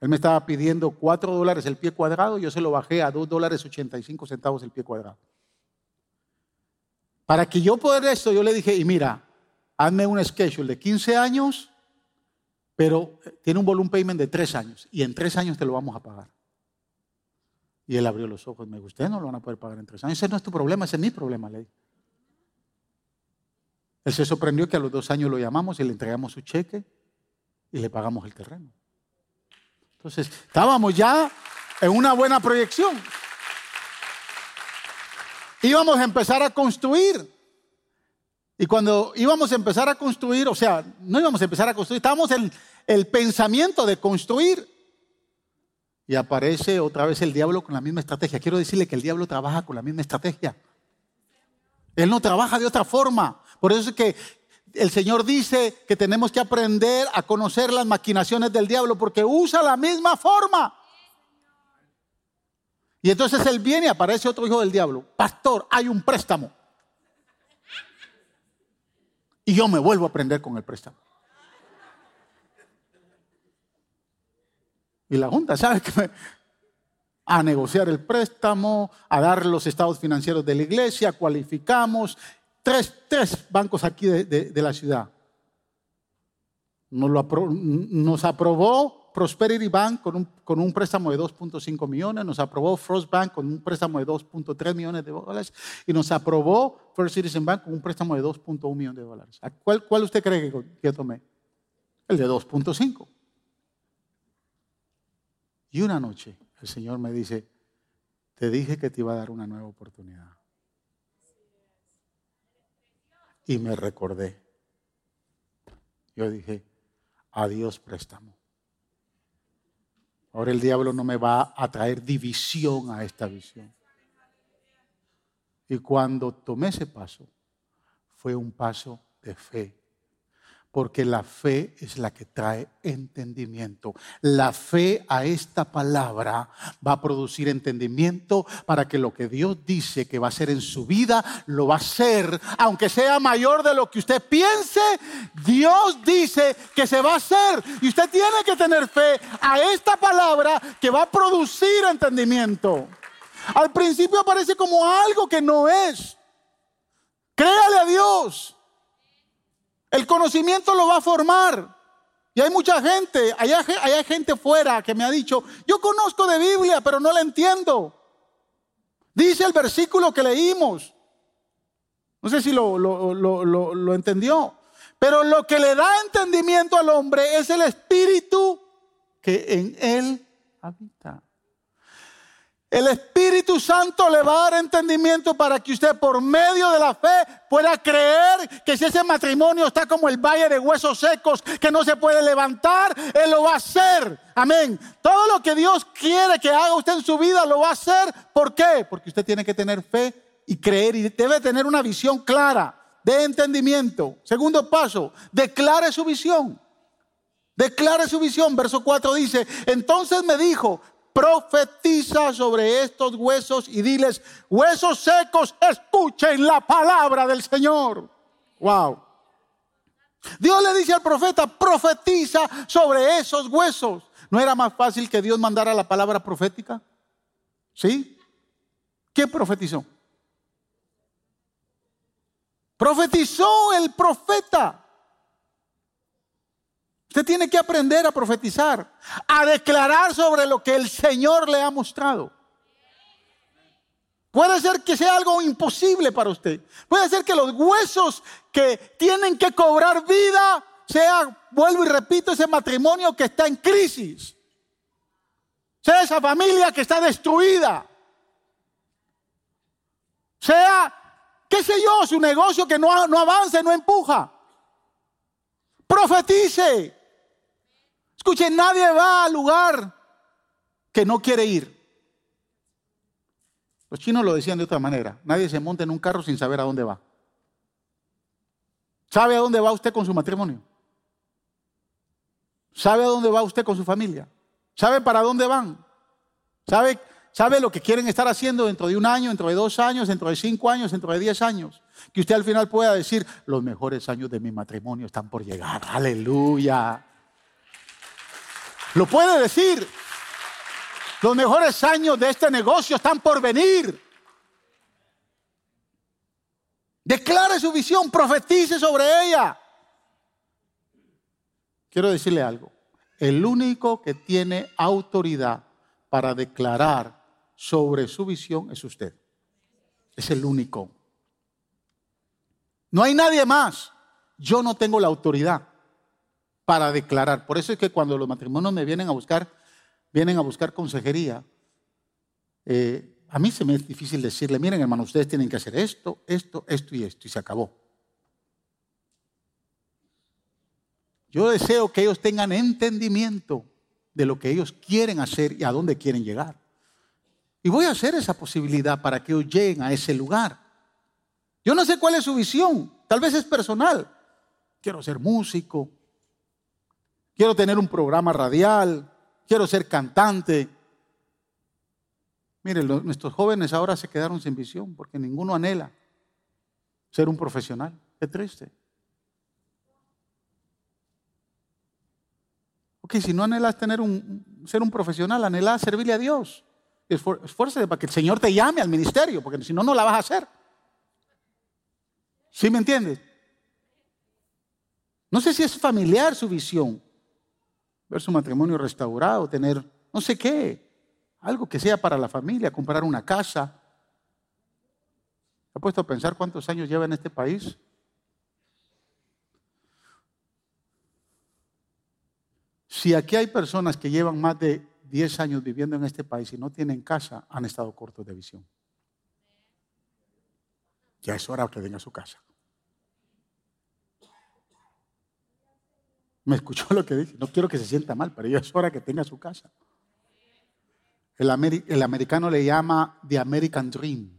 Él me estaba pidiendo 4 dólares el pie cuadrado, yo se lo bajé a 2 dólares 85 centavos el pie cuadrado. Para que yo pueda esto, yo le dije, y mira, hazme un schedule de 15 años, pero tiene un volumen payment de 3 años, y en 3 años te lo vamos a pagar. Y él abrió los ojos me dijo, ustedes no lo van a poder pagar en tres años. Ese no es tu problema, ese es mi problema, ley. Él se sorprendió que a los dos años lo llamamos y le entregamos su cheque y le pagamos el terreno. Entonces, estábamos ya en una buena proyección. Íbamos a empezar a construir. Y cuando íbamos a empezar a construir, o sea, no íbamos a empezar a construir, estábamos en el pensamiento de construir. Y aparece otra vez el diablo con la misma estrategia. Quiero decirle que el diablo trabaja con la misma estrategia. Él no trabaja de otra forma. Por eso es que el Señor dice que tenemos que aprender a conocer las maquinaciones del diablo porque usa la misma forma. Y entonces él viene y aparece otro hijo del diablo. Pastor, hay un préstamo. Y yo me vuelvo a aprender con el préstamo. Y la Junta sabe que a negociar el préstamo, a dar los estados financieros de la iglesia, cualificamos. Tres, tres bancos aquí de, la ciudad. Nos, lo nos aprobó Prosperity Bank con un, con un préstamo de 2.5 millones, nos aprobó Frost Bank con un préstamo de 2.3 millones de dólares y nos aprobó First Citizen Bank con un préstamo de 2.1 millones de dólares. ¿Cuál, ¿Cuál usted cree que yo tomé? El de 2.5. Y una noche el Señor me dice, te dije que te iba a dar una nueva oportunidad. Y me recordé. Yo dije, adiós préstamo. Ahora el diablo no me va a traer división a esta visión. Y cuando tomé ese paso, fue un paso de fe porque la fe es la que trae entendimiento. La fe a esta palabra va a producir entendimiento para que lo que Dios dice que va a hacer en su vida, lo va a hacer. Aunque sea mayor de lo que usted piense, Dios dice que se va a hacer. Y usted tiene que tener fe a esta palabra que va a producir entendimiento. Al principio parece como algo que no es. Créale a Dios. El conocimiento lo va a formar. Y hay mucha gente, hay, hay gente fuera que me ha dicho, yo conozco de Biblia, pero no la entiendo. Dice el versículo que leímos. No sé si lo, lo entendió. Pero lo que le da entendimiento al hombre es el espíritu que en él habita. El Espíritu Santo le va a dar entendimiento para que usted por medio de la fe pueda creer que si ese matrimonio está como el valle de huesos secos, que no se puede levantar, Él lo va a hacer. Amén. Todo lo que Dios quiere que haga usted en su vida lo va a hacer. ¿Por qué? Porque usted tiene que tener fe y creer y debe tener una visión clara de entendimiento. Segundo paso, declare su visión. Declare su visión. Verso 4 dice, entonces me dijo, profetiza sobre estos huesos y diles, huesos secos, escuchen la palabra del Señor. Wow. Dios le dice al profeta, profetiza sobre esos huesos. ¿No era más fácil que Dios mandara la palabra profética? ¿Sí? ¿Qué profetizó? Profetizó el profeta. Usted tiene que aprender a profetizar, a declarar sobre lo que el Señor le ha mostrado. Puede ser que sea algo imposible para usted. Puede ser que los huesos que tienen que cobrar vida sea, vuelvo y repito, ese matrimonio que está en crisis. Sea esa familia que está destruida. Sea, qué sé yo, su negocio que no, no avanza, no empuja. Profetice. Escuche, nadie va al lugar que no quiere ir. Los chinos lo decían de otra manera. Nadie se monta en un carro sin saber a dónde va. ¿Sabe a dónde va usted con su matrimonio? ¿Sabe a dónde va usted con su familia? ¿Sabe para dónde van? ¿Sabe, ¿Sabe lo que quieren estar haciendo dentro de un año, dentro de dos años, dentro de cinco años, dentro de diez años? Que usted al final pueda decir, los mejores años de mi matrimonio están por llegar. Aleluya. Lo puede decir. Los mejores años de este negocio están por venir. Declare su visión, profetice sobre ella. Quiero decirle algo. El único que tiene autoridad para declarar sobre su visión es usted. Es el único. No hay nadie más. Yo no tengo la autoridad para declarar. Por eso es que cuando los matrimonios me vienen a buscar, vienen a buscar consejería, eh, a mí se me es difícil decirle, miren hermano, ustedes tienen que hacer esto, esto, esto y esto, y se acabó. Yo deseo que ellos tengan entendimiento de lo que ellos quieren hacer y a dónde quieren llegar. Y voy a hacer esa posibilidad para que ellos lleguen a ese lugar. Yo no sé cuál es su visión, tal vez es personal. Quiero ser músico, quiero tener un programa radial, quiero ser cantante. Miren, nuestros jóvenes ahora se quedaron sin visión porque ninguno anhela ser un profesional. Qué triste. Ok, si no anhelas tener un, ser un profesional, anhelas servirle a Dios. Esfuércese para que el Señor te llame al ministerio, porque si no, no la vas a hacer. ¿Sí me entiendes? No sé si es familiar su visión. Ver su matrimonio restaurado, tener no sé qué, algo que sea para la familia, comprar una casa. ¿Ha puesto a pensar cuántos años lleva en este país? Si aquí hay personas que llevan más de 10 años viviendo en este país y no tienen casa, han estado cortos de visión. Ya es hora que venga a su casa. Me escuchó lo que dije. No quiero que se sienta mal, pero ya es hora que tenga su casa. El, americano le llama The American Dream.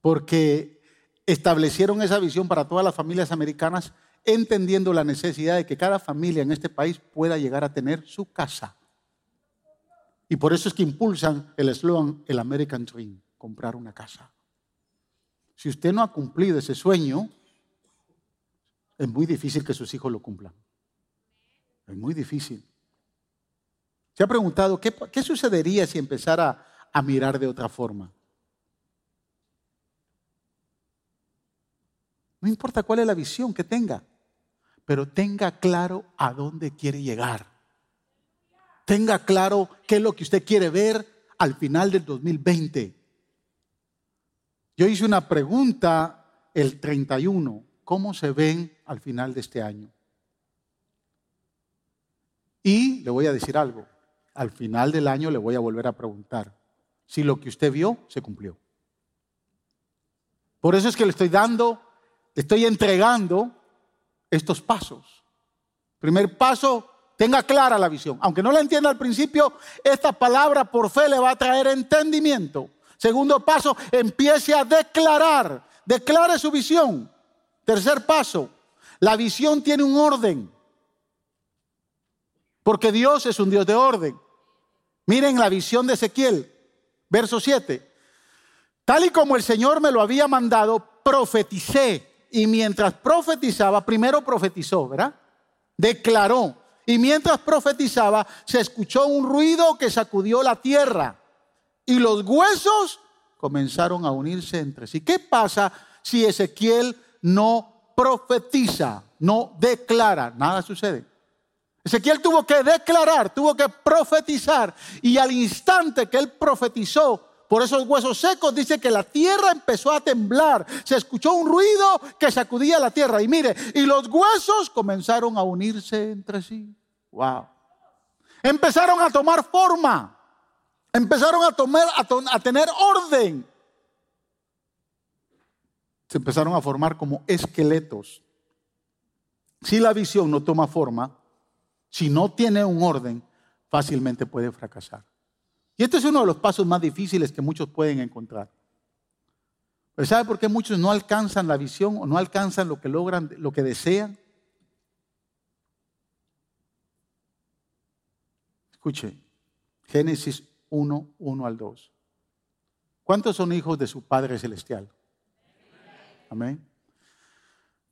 Porque establecieron esa visión para todas las familias americanas entendiendo la necesidad de que cada familia en este país pueda llegar a tener su casa. Y por eso es que impulsan el eslogan, el American Dream, comprar una casa. Si usted no ha cumplido ese sueño, es muy difícil que sus hijos lo cumplan. Es muy difícil. ¿Se ha preguntado qué, sucedería si empezara a mirar de otra forma? No importa cuál es la visión que tenga pero tenga claro a dónde quiere llegar. Tenga claro qué es lo que usted quiere ver al final del 2020. Yo hice una pregunta el 31, ¿cómo se ven al final de este año? Y le voy a decir algo, al final del año le voy a volver a preguntar si lo que usted vio se cumplió. Por eso es que le estoy dando, le estoy entregando estos pasos. Primer paso, tenga clara la visión. Aunque no la entienda al principio, esta palabra por fe le va a traer entendimiento. Segundo paso, empiece a declarar. Declare su visión. Tercer paso, la visión tiene un orden. Porque Dios es un Dios de orden. Miren la visión de Ezequiel, verso 7. Tal y como el Señor me lo había mandado, profeticé y mientras profetizaba, primero profetizó, ¿verdad? Declaró. Y mientras profetizaba, se escuchó un ruido que sacudió la tierra. Y los huesos comenzaron a unirse entre sí. ¿Qué pasa si Ezequiel no profetiza, no declara? Nada sucede. Ezequiel tuvo que declarar, tuvo que profetizar. Y al instante que él profetizó, por esos huesos secos dice que la tierra empezó a temblar. Se escuchó un ruido que sacudía la tierra. Y mire, y los huesos comenzaron a unirse entre sí. Wow. Empezaron a tomar forma. Empezaron a, tomar, a, a tener orden. Se empezaron a formar como esqueletos. Si la visión no toma forma, si no tiene un orden, fácilmente puede fracasar. Y este es uno de los pasos más difíciles que muchos pueden encontrar. Pero ¿sabe por qué muchos no alcanzan la visión o no alcanzan lo que logran, lo que desean? Escuche, Génesis 1, 1 al 2. ¿Cuántos son hijos de su Padre Celestial? Amén.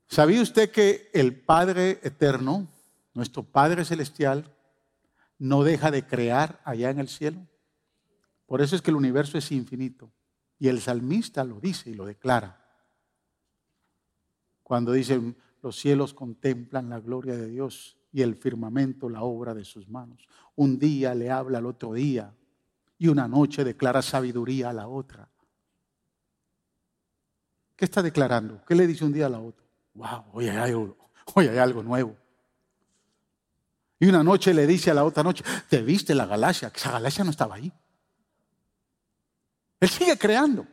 ¿Sabía usted que el Padre Eterno, nuestro Padre Celestial, no deja de crear allá en el cielo? Por eso es que el universo es infinito. Y el salmista lo dice y lo declara. Cuando dicen, los cielos contemplan la gloria de Dios y el firmamento la obra de sus manos. Un día le habla al otro día y una noche declara sabiduría a la otra. ¿Qué está declarando? ¿Qué le dice un día a la otra? Wow, hoy hay algo, hoy hay algo nuevo. Y una noche le dice a la otra noche, ¿te viste la galaxia? Esa galaxia no estaba ahí. Él sigue creando.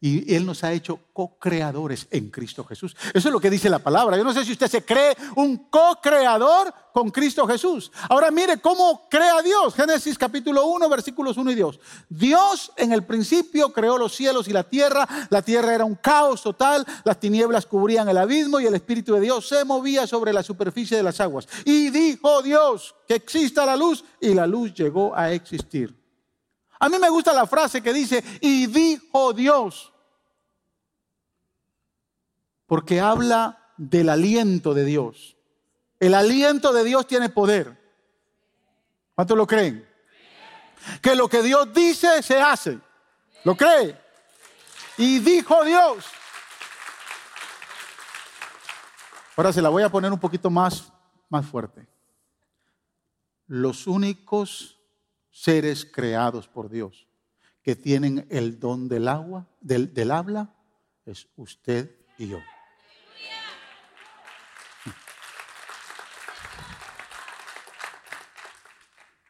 Y Él nos ha hecho co-creadores en Cristo Jesús. Eso es lo que dice la palabra. Yo no sé si usted se cree un co-creador con Cristo Jesús. Ahora mire cómo crea Dios. Génesis capítulo 1, versículos 1 y 2. Dios en el principio creó los cielos y la tierra. La tierra era un caos total. Las tinieblas cubrían el abismo y el Espíritu de Dios se movía sobre la superficie de las aguas. Y dijo Dios que exista la luz y la luz llegó a existir. A mí me gusta la frase que dice, y dijo Dios, porque habla del aliento de Dios. El aliento de Dios tiene poder. ¿Cuántos lo creen? Que lo que Dios dice se hace. ¿Lo cree? Y dijo Dios. Ahora se la voy a poner un poquito más, más fuerte. Los únicos seres creados por Dios que tienen el don del agua, del, del habla, es usted y yo.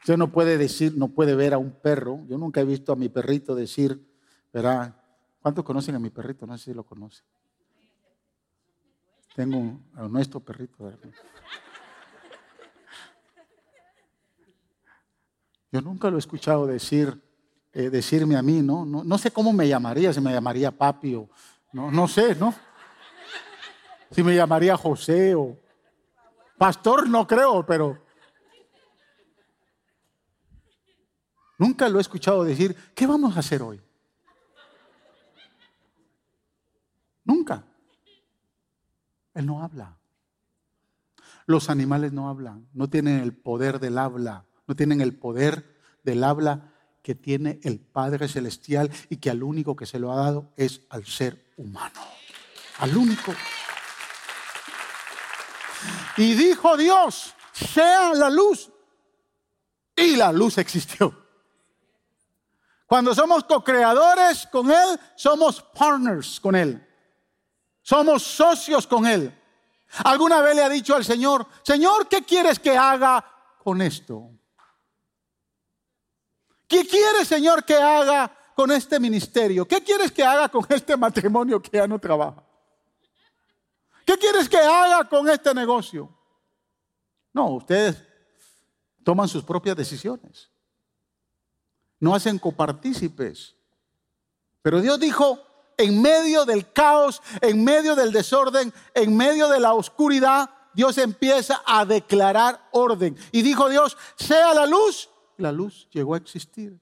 Usted no puede decir, no puede ver a un perro. Yo nunca he visto a mi perrito decir, verá, ¿cuántos conocen a mi perrito? No sé si lo conocen. Tengo un, nuestro perrito. ¿verdad? Yo nunca lo he escuchado decir, eh, decirme a mí, ¿no? ¿no? sé cómo me llamaría, si me llamaría papi o no, no sé, ¿no? Si me llamaría José o pastor, no creo, pero nunca lo he escuchado decir, ¿qué vamos a hacer hoy? Nunca. Él no habla. Los animales no hablan, no tienen el poder del habla no tienen el poder del habla que tiene el Padre Celestial y que al único que se lo ha dado es al ser humano. Al único. Y dijo Dios, sea la luz. Y la luz existió. Cuando somos co-creadores con Él, somos partners con Él. Somos socios con Él. ¿Alguna vez le ha dicho al Señor, Señor, ¿qué quieres que haga con esto? ¿Qué quieres, Señor, que haga con este ministerio? ¿Qué quieres que haga con este matrimonio que ya no trabaja? ¿Qué quieres que haga con este negocio? No, ustedes toman sus propias decisiones. No hacen copartícipes. Pero Dios dijo, en medio del caos, en medio del desorden, en medio de la oscuridad, Dios empieza a declarar orden. Y dijo Dios, sea la luz la luz llegó a existir.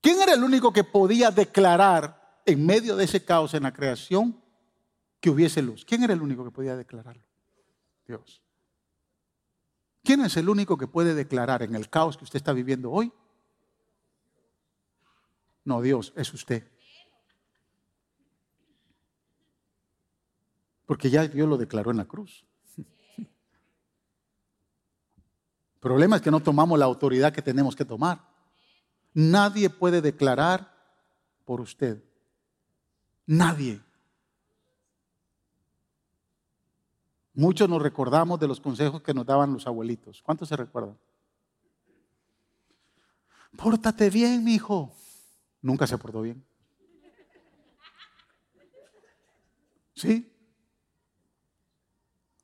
¿Quién era el único que podía declarar en medio de ese caos en la creación que hubiese luz? ¿Quién era el único que podía declararlo? Dios. ¿Quién es el único que puede declarar en el caos que usted está viviendo hoy? No, Dios, es usted. Porque ya Dios lo declaró en la cruz. El problema es que no tomamos la autoridad que tenemos que tomar. Nadie puede declarar por usted. Nadie. Muchos nos recordamos de los consejos que nos daban los abuelitos. ¿Cuántos se recuerdan? Pórtate bien, mi hijo. Nunca se portó bien. ¿Sí?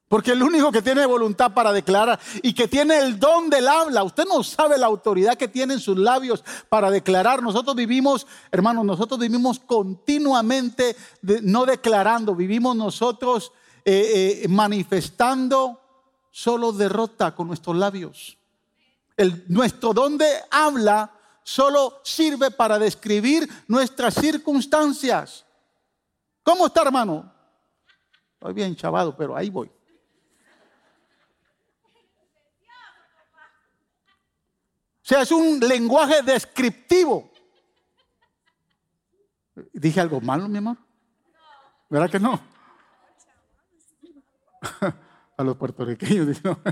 Porque el único que tiene voluntad para declarar y que tiene el don del habla, usted no sabe la autoridad que tiene en sus labios para declarar. Nosotros vivimos, hermanos, nosotros vivimos continuamente no declarando, vivimos nosotros eh, eh, manifestando solo derrota con nuestros labios. Nuestro don de habla solo sirve para describir nuestras circunstancias. ¿Cómo está, hermano? Estoy bien chavado, pero ahí voy. O sea, es un lenguaje descriptivo. ¿Dije algo malo, mi amor? ¿Verdad que no? A los puertorriqueños, no.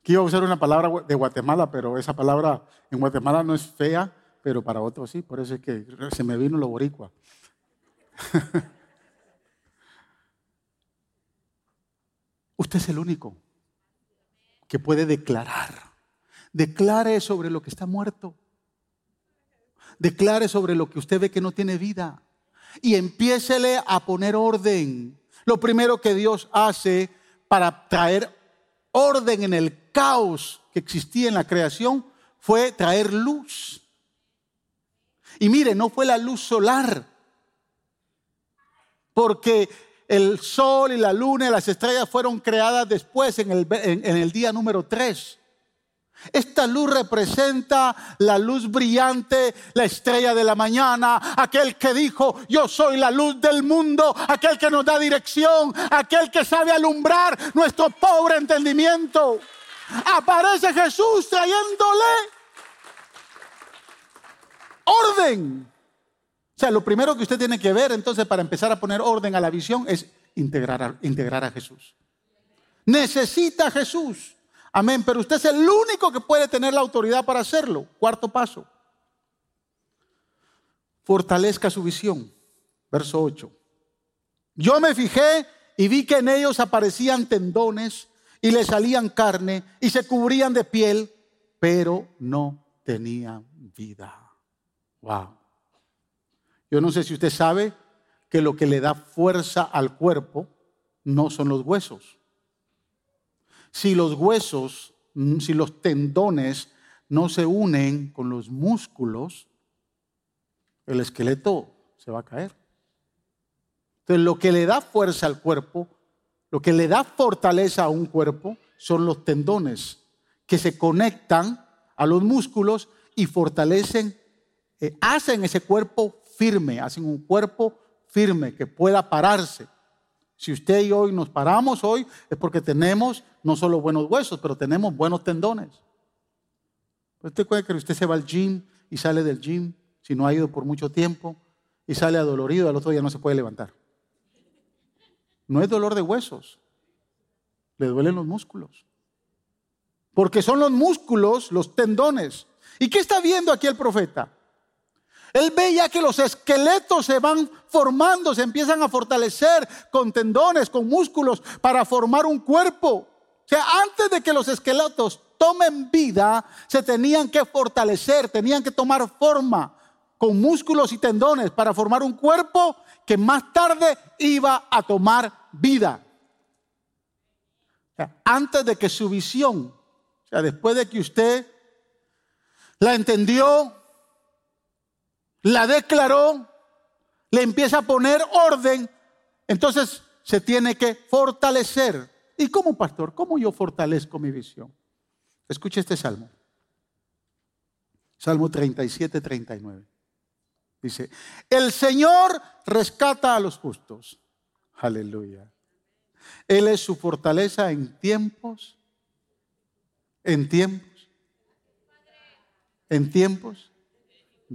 Aquí iba a usar una palabra de Guatemala, pero esa palabra en Guatemala no es fea, pero para otros sí, por eso es que se me vino lo boricua. Usted es el único que puede declarar. Declare sobre lo que está muerto. declare sobre lo que usted ve que no tiene vida y empiécele a poner orden. Lo primero que Dios hace para traer orden en el caos que existía en la creación fue traer luz. Y mire, no fue la luz solar, porque el sol y la luna y las estrellas fueron creadas después en el, en, el día número 3. Esta luz representa la luz brillante, la estrella de la mañana, aquel que dijo, yo soy la luz del mundo, aquel que nos da dirección, aquel que sabe alumbrar nuestro pobre entendimiento. Aparece Jesús trayéndole orden. Sea, lo primero que usted tiene que ver entonces para empezar a poner orden a la visión es integrar a, integrar a Jesús. Necesita a Jesús. Amén. Pero usted es el único que puede tener la autoridad para hacerlo. Cuarto paso. Fortalezca su visión. Verso 8. Yo me fijé y vi que en ellos aparecían tendones y le salían carne y se cubrían de piel, pero no tenían vida. Wow. Yo no sé si usted sabe que lo que le da fuerza al cuerpo no son los huesos. Si los huesos, mm, si los tendones no se unen con los músculos, el esqueleto se va a caer. Entonces, lo que le da fuerza al cuerpo, lo que le da fortaleza a un cuerpo, son los tendones que se conectan a los músculos y fortalecen, eh, hacen ese cuerpo firme, hacen un cuerpo firme que pueda pararse. Si usted y hoy nos paramos hoy es porque tenemos no solo buenos huesos, pero tenemos buenos tendones. ¿Usted puede que usted se va al gym y sale del gym si no ha ido por mucho tiempo y sale adolorido, al otro día no se puede levantar? No es dolor de huesos, le duelen los músculos. Porque son los músculos, los tendones. ¿Y qué está viendo aquí el profeta? Él ve ya que los esqueletos se van formando, se empiezan a fortalecer con tendones, con músculos, para formar un cuerpo. O sea, antes de que los esqueletos tomen vida, se tenían que fortalecer, tenían que tomar forma con músculos y tendones para formar un cuerpo que más tarde iba a tomar vida. Antes de que su visión, o sea, después de que usted la entendió, la declaró, le empieza a poner orden, entonces se tiene que fortalecer. ¿Y cómo, pastor? ¿Cómo yo fortalezco mi visión? Escuche este salmo. Salmo 37, 39. Dice, el Señor rescata a los justos. Aleluya. Él es su fortaleza en tiempos, en tiempos, en tiempos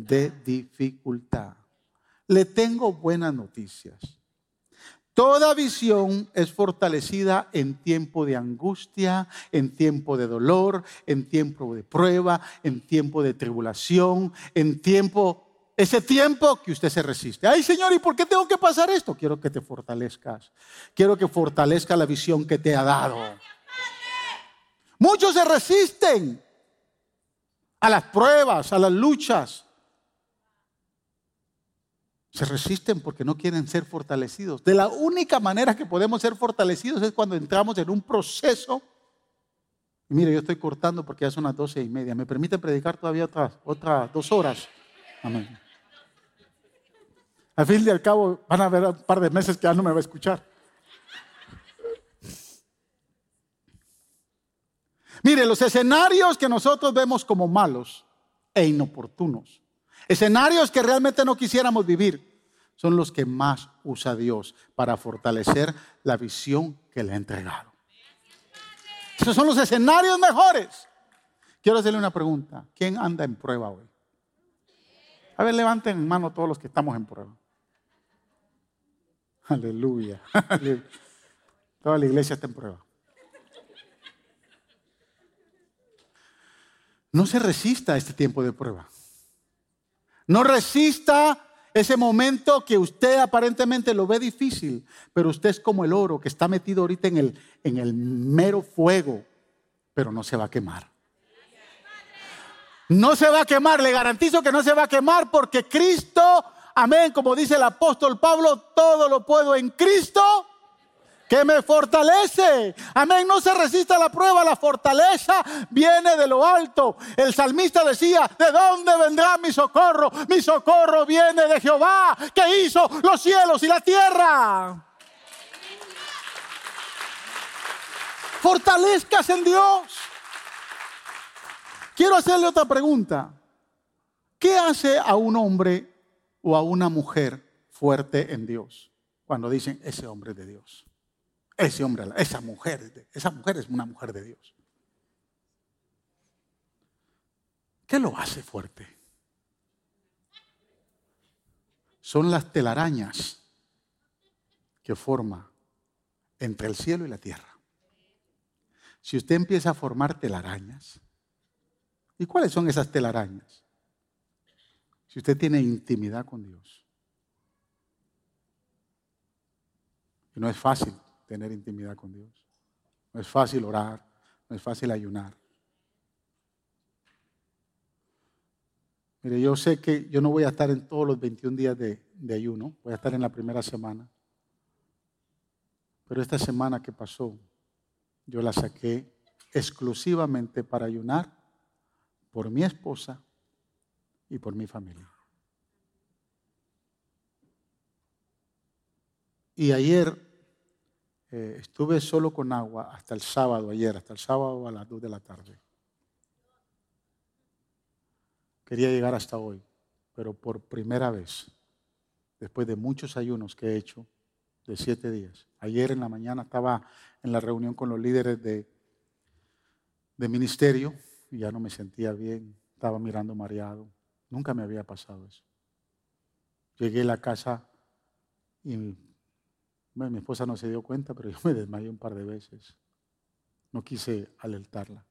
de dificultad. Le tengo buenas noticias. Toda visión es fortalecida en tiempo de angustia, en tiempo de dolor, en tiempo de prueba, en tiempo de tribulación, en tiempo, ese tiempo que usted se resiste. Ay Señor, ¿y por qué tengo que pasar esto? Quiero que te fortalezcas. Quiero que fortalezca la visión que te ha dado. Muchos se resisten a las pruebas, a las luchas se resisten porque no quieren ser fortalecidos. De la única manera que podemos ser fortalecidos es cuando entramos en un proceso. Y mire, yo estoy cortando porque ya son las doce y media. ¿Me permite predicar todavía otras, otras dos horas? Amén. Al fin y al cabo van a haber un par de meses que ya no me va a escuchar. Mire, los escenarios que nosotros vemos como malos e inoportunos Escenarios que realmente no quisiéramos vivir son los que más usa Dios para fortalecer la visión que le ha entregado. Esos son los escenarios mejores. Quiero hacerle una pregunta. ¿Quién anda en prueba hoy? A ver, levanten en mano todos los que estamos en prueba. Aleluya. Toda la iglesia está en prueba. No se resista a este tiempo de prueba. No resista ese momento que usted aparentemente lo ve difícil, pero usted es como el oro que está metido ahorita en el, en el mero fuego, pero no se va a quemar. No se va a quemar, le garantizo que no se va a quemar porque Cristo, amén, como dice el apóstol Pablo, todo lo puedo en Cristo que me fortalece. Amén, no se resista a la prueba, la fortaleza viene de lo alto. El salmista decía, ¿de dónde vendrá mi socorro? Mi socorro viene de Jehová, que hizo los cielos y la tierra. Fortalezcas en Dios. Quiero hacerle otra pregunta. ¿Qué hace a un hombre o a una mujer fuerte en Dios cuando dicen ese hombre de Dios? Ese hombre, esa mujer, esa mujer es una mujer de Dios. ¿Qué lo hace fuerte? Son las telarañas que forma entre el cielo y la tierra. Si usted empieza a formar telarañas, ¿y cuáles son esas telarañas? Si usted tiene intimidad con Dios. Y no es fácil tener intimidad con Dios. No es fácil orar, no es fácil ayunar. Mire, yo sé que yo no voy a estar en todos los 21 días de, de ayuno, voy a estar en la primera semana. Pero esta semana que pasó, yo la saqué exclusivamente para ayunar por mi esposa y por mi familia. Y ayer eh, estuve solo con agua hasta el sábado, ayer, hasta el sábado a las 2 de la tarde. Quería llegar hasta hoy, pero por primera vez, después de muchos ayunos que he hecho, de siete días. Ayer en la mañana estaba en la reunión con los líderes de, de ministerio y ya no me sentía bien, estaba mirando mareado. Nunca me había pasado eso. Llegué a la casa y mi esposa no se dio cuenta, pero yo me desmayé un par de veces. No quise alertarla.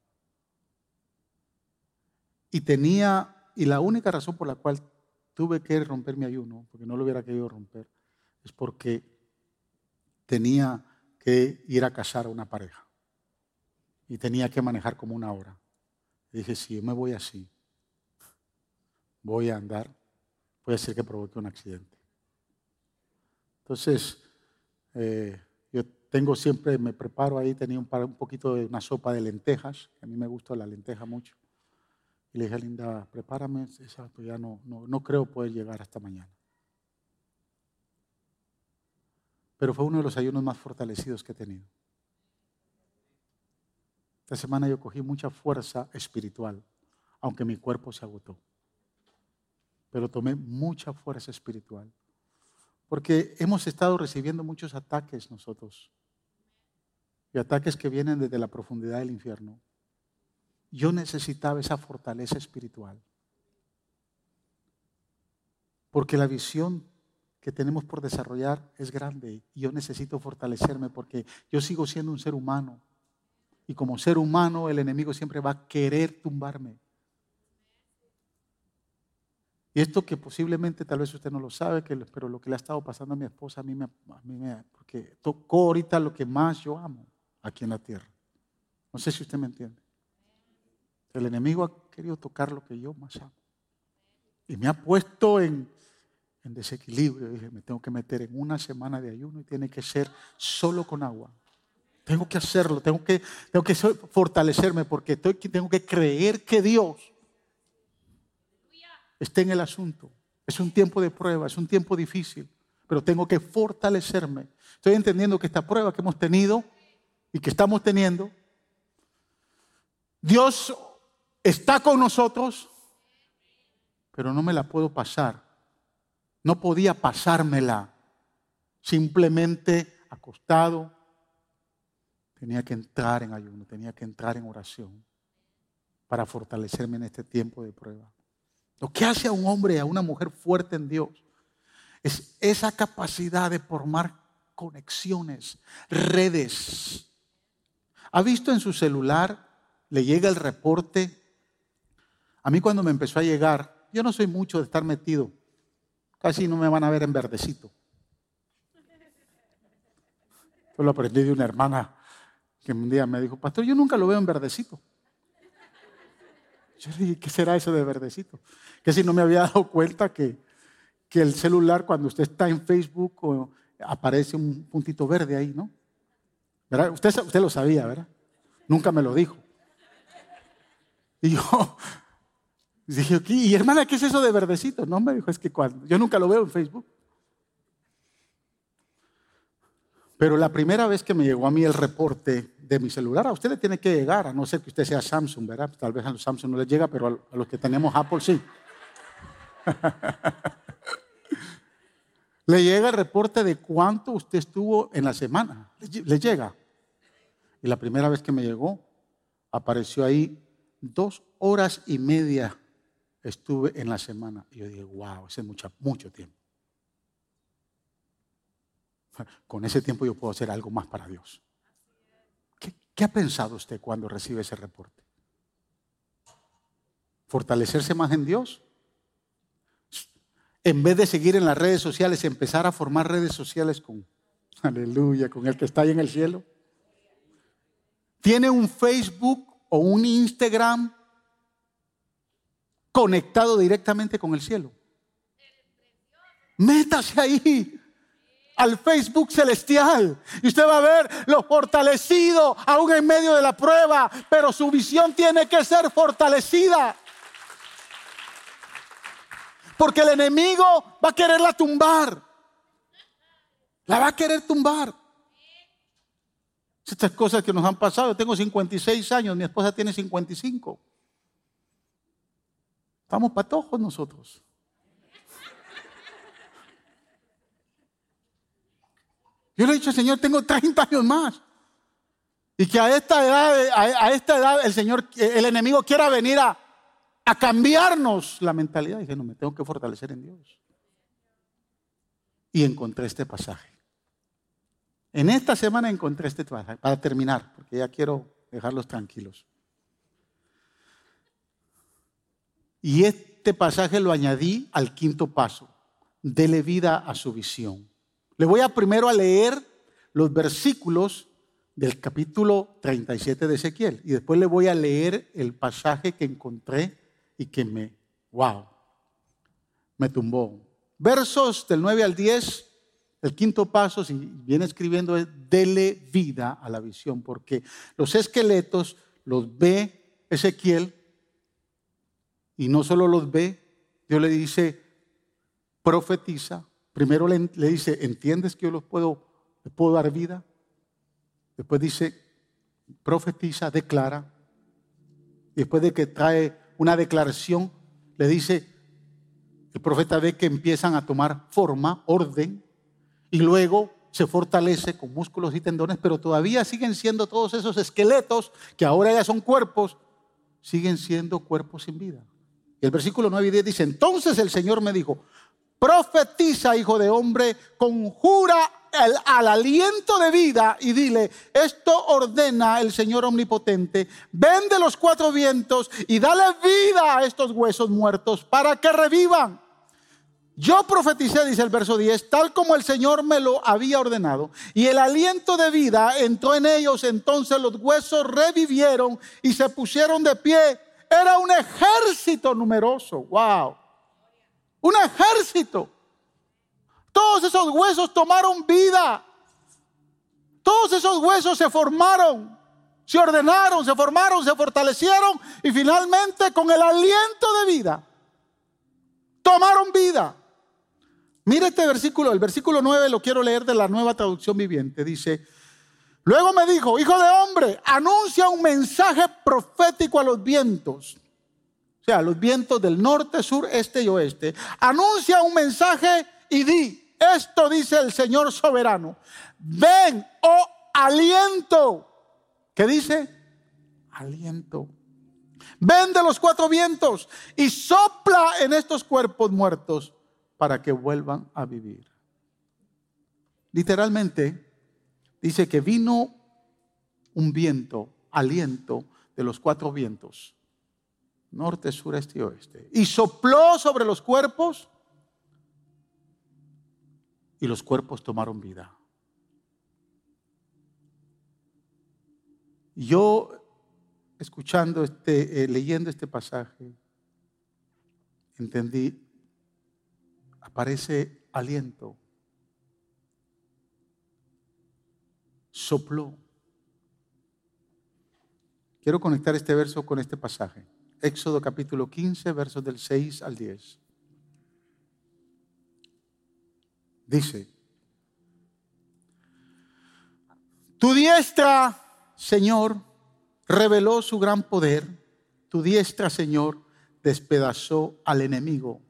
Y tenía, y la única razón por la cual tuve que romper mi ayuno, porque no lo hubiera querido romper, es porque tenía que ir a casar a una pareja. Y tenía que manejar como una hora. Dije, si yo me voy así, voy a andar, puede ser que provoque un accidente. Entonces, eh, yo tengo siempre, me preparo ahí, tenía un, poquito de una sopa de lentejas, a mí me gusta la lenteja mucho. Y le dije a Linda, prepárame pues ya no, no, no creo poder llegar hasta mañana. Pero fue uno de los ayunos más fortalecidos que he tenido. Esta semana yo cogí mucha fuerza espiritual, aunque mi cuerpo se agotó. Pero tomé mucha fuerza espiritual. Porque hemos estado recibiendo muchos ataques nosotros. Y ataques que vienen desde la profundidad del infierno. Yo necesitaba esa fortaleza espiritual. Porque la visión que tenemos por desarrollar es grande y yo necesito fortalecerme porque yo sigo siendo un ser humano. Y como ser humano el enemigo siempre va a querer tumbarme. Y esto que posiblemente tal vez usted no lo sabe, pero lo que le ha estado pasando a mi esposa, a mí, me, a mí me, porque tocó ahorita lo que más yo amo aquí en la tierra. No sé si usted me entiende. El enemigo ha querido tocar lo que yo más amo. Y me ha puesto en, desequilibrio. Dije, me tengo que meter en una semana de ayuno y tiene que ser solo con agua. Tengo que hacerlo, tengo que, tengo que fortalecerme porque estoy, tengo que creer que Dios esté en el asunto. Es un tiempo de prueba, es un tiempo difícil, pero tengo que fortalecerme. Estoy entendiendo que esta prueba que hemos tenido y que estamos teniendo, Dios está con nosotros, pero no me la puedo pasar. No podía pasármela simplemente acostado. Tenía que entrar en ayuno, tenía que entrar en oración para fortalecerme en este tiempo de prueba. Lo que hace a un hombre y a una mujer fuerte en Dios es esa capacidad de formar conexiones, redes. ¿Ha visto en su celular? Le llega el reporte. A mí cuando me empezó a llegar, yo no soy mucho de estar metido. Casi no me van a ver en verdecito. Lo aprendí de una hermana que un día me dijo, pastor, yo nunca lo veo en verdecito. Yo le dije, ¿qué será eso de verdecito? Que si no me había dado cuenta que, que el celular, cuando usted está en Facebook, aparece un puntito verde ahí, ¿no? Usted, usted lo sabía, ¿verdad? Nunca me lo dijo. Y yo dije, ¿y hermana, qué es eso de verdecito? No, me dijo, es que cuando, yo nunca lo veo en Facebook. Pero la primera vez que me llegó a mí el reporte de mi celular, a usted le tiene que llegar, a no ser que usted sea Samsung, ¿verdad? Tal vez a los Samsung no le llega, pero a los que tenemos Apple sí. le llega el reporte de cuánto usted estuvo en la semana. Le llega. Y la primera vez que me llegó, apareció ahí dos horas y media estuve en la semana. Y yo dije, wow, ese es mucho, mucho tiempo. Con ese tiempo yo puedo hacer algo más para Dios. ¿Qué, ha pensado usted cuando recibe ese reporte? ¿Fortalecerse más en Dios? En vez de seguir en las redes sociales, empezar a formar redes sociales con, aleluya, con el que está ahí en el cielo. ¿Tiene un Facebook o un Instagram conectado directamente con el cielo? Métase ahí al Facebook celestial. Y usted va a ver lo fortalecido aún en medio de la prueba, pero su visión tiene que ser fortalecida. Porque el enemigo va a quererla tumbar. La va a querer tumbar. Estas cosas que nos han pasado. Tengo 56 años, mi esposa tiene 55. Estamos patojos nosotros. Yo le he dicho, Señor, tengo 30 años más. Y que a esta edad, a, esta edad el Señor, el enemigo quiera venir a, a cambiarnos la mentalidad. Y dije, no, me tengo que fortalecer en Dios. Y encontré este pasaje. En esta semana encontré este pasaje, para terminar, porque ya quiero dejarlos tranquilos. Y este pasaje lo añadí al quinto paso. Dele vida a su visión. Le voy a primero a leer los versículos del capítulo 37 de Ezequiel y después le voy a leer el pasaje que encontré y que me, wow, me tumbó. Versos del 9 al 10, el quinto paso, si viene escribiendo, es dele vida a la visión, porque los esqueletos los ve Ezequiel y no solo los ve, Dios le dice, profetiza, Primero le, dice, ¿entiendes que yo los puedo, puedo dar vida? Después dice, profetiza, declara. Después de que trae una declaración, le dice, el profeta ve que empiezan a tomar forma, orden, y luego se fortalece con músculos y tendones, pero todavía siguen siendo todos esos esqueletos que ahora ya son cuerpos, siguen siendo cuerpos sin vida. Y el versículo 9 y 10 dice, entonces el Señor me dijo, profetiza, hijo de hombre, conjura al aliento de vida y dile, esto ordena el Señor omnipotente, vende los cuatro vientos y dale vida a estos huesos muertos para que revivan. Yo profeticé, dice el verso 10, tal como el Señor me lo había ordenado, y el aliento de vida entró en ellos, entonces los huesos revivieron y se pusieron de pie. Era un ejército numeroso, wow un ejército. Todos esos huesos tomaron vida. Todos esos huesos se formaron, se ordenaron, se formaron, se fortalecieron y finalmente con el aliento de vida tomaron vida. Mire este versículo, el versículo 9 lo quiero leer de la nueva traducción viviente. Dice, luego me dijo, hijo de hombre, anuncia un mensaje profético a los vientos o sea, los vientos del norte, sur, este y oeste, anuncia un mensaje y di, esto dice el Señor soberano, ven, oh aliento. ¿Qué dice? Aliento. Ven de los cuatro vientos y sopla en estos cuerpos muertos para que vuelvan a vivir. Literalmente dice que vino un viento, aliento de los cuatro vientos norte, sur, este y oeste. Y sopló sobre los cuerpos y los cuerpos tomaron vida. Yo escuchando este, eh, leyendo este pasaje, entendí, aparece aliento, sopló. Quiero conectar este verso con este pasaje. Éxodo capítulo 15, versos del 6 al 10. Dice, tu diestra, Señor, reveló su gran poder. Tu diestra, Señor, despedazó al enemigo.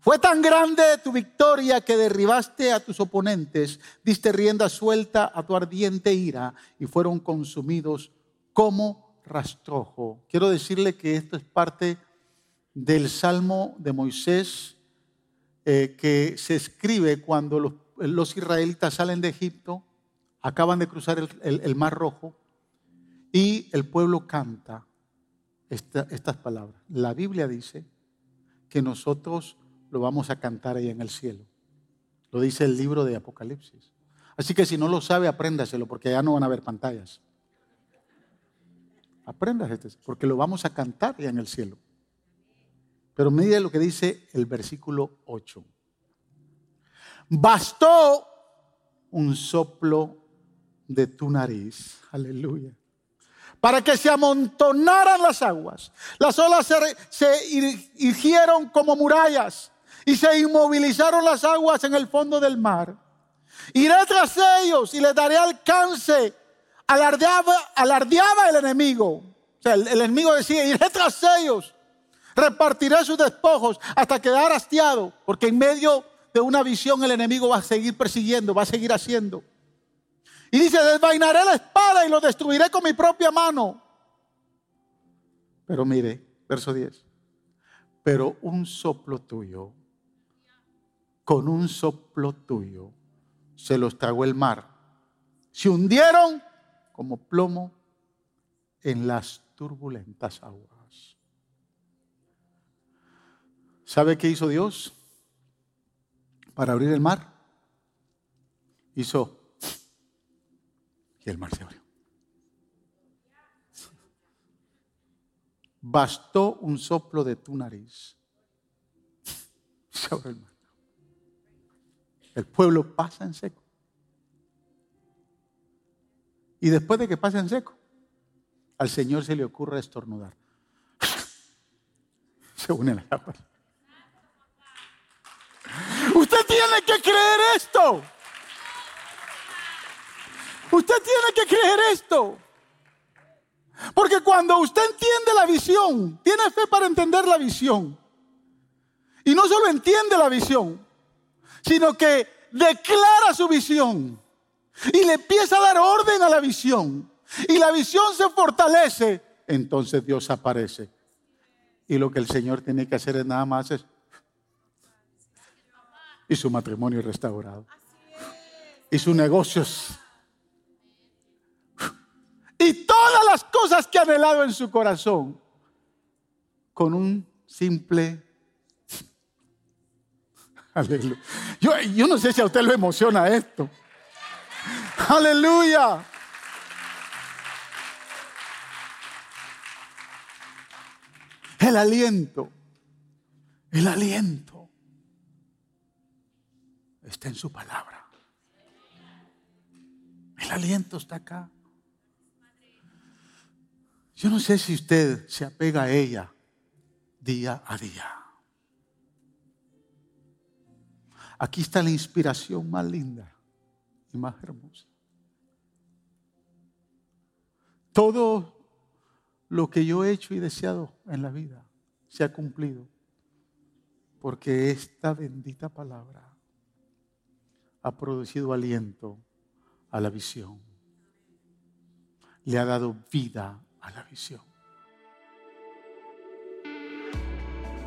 Fue tan grande tu victoria que derribaste a tus oponentes, diste rienda suelta a tu ardiente ira y fueron consumidos como rastrojo. Quiero decirle que esto es parte del Salmo de Moisés eh, que se escribe cuando los, israelitas salen de Egipto, acaban de cruzar el Mar Rojo y el pueblo canta estas palabras. La Biblia dice que nosotros lo vamos a cantar ahí en el cielo. Lo dice el libro de Apocalipsis. Así que si no lo sabe, apréndaselo, porque ya no van a haber pantallas. Apréndase, porque lo vamos a cantar ya en el cielo. Pero mire lo que dice el versículo 8. Bastó un soplo de tu nariz. Aleluya para que se amontonaran las aguas. Las olas se, hirgieron como murallas y se inmovilizaron las aguas en el fondo del mar. Iré tras ellos y les daré alcance. Alardeaba, alardeaba el enemigo. O sea, el, enemigo decía, iré tras ellos. Repartiré sus despojos hasta quedar hastiado, porque en medio de una visión el enemigo va a seguir persiguiendo, va a seguir haciendo. Y dice, desvainaré la espada y lo destruiré con mi propia mano. Pero mire, verso 10. Pero un soplo tuyo, con un soplo tuyo, se los tragó el mar. Se hundieron como plomo en las turbulentas aguas. ¿Sabe qué hizo Dios para abrir el mar? Hizo y el mar se abrió. Bastó un soplo de tu nariz. Se abrió el mar. El pueblo pasa en seco. Y después de que pasa en seco, al Señor se le ocurre estornudar. Se une la. Usted tiene que creer esto. Usted tiene que creer esto. Porque cuando usted entiende la visión, tiene fe para entender la visión. Y no solo entiende la visión, sino que declara su visión. Y le empieza a dar orden a la visión. Y la visión se fortalece. Entonces Dios aparece. Y lo que el Señor tiene que hacer es nada más. Y su matrimonio restaurado. Y sus negocios y todas las cosas que ha anhelado en su corazón con un simple Aleluya. Yo, yo, no sé si a usted lo emociona esto. Aleluya. El aliento. El aliento. Está en su palabra. El aliento está acá. Yo no sé si usted se apega a ella día a día. Aquí está la inspiración más linda y más hermosa. Todo lo que yo he hecho y deseado en la vida se ha cumplido porque esta bendita palabra ha producido aliento a la visión, le ha dado vida a la visión.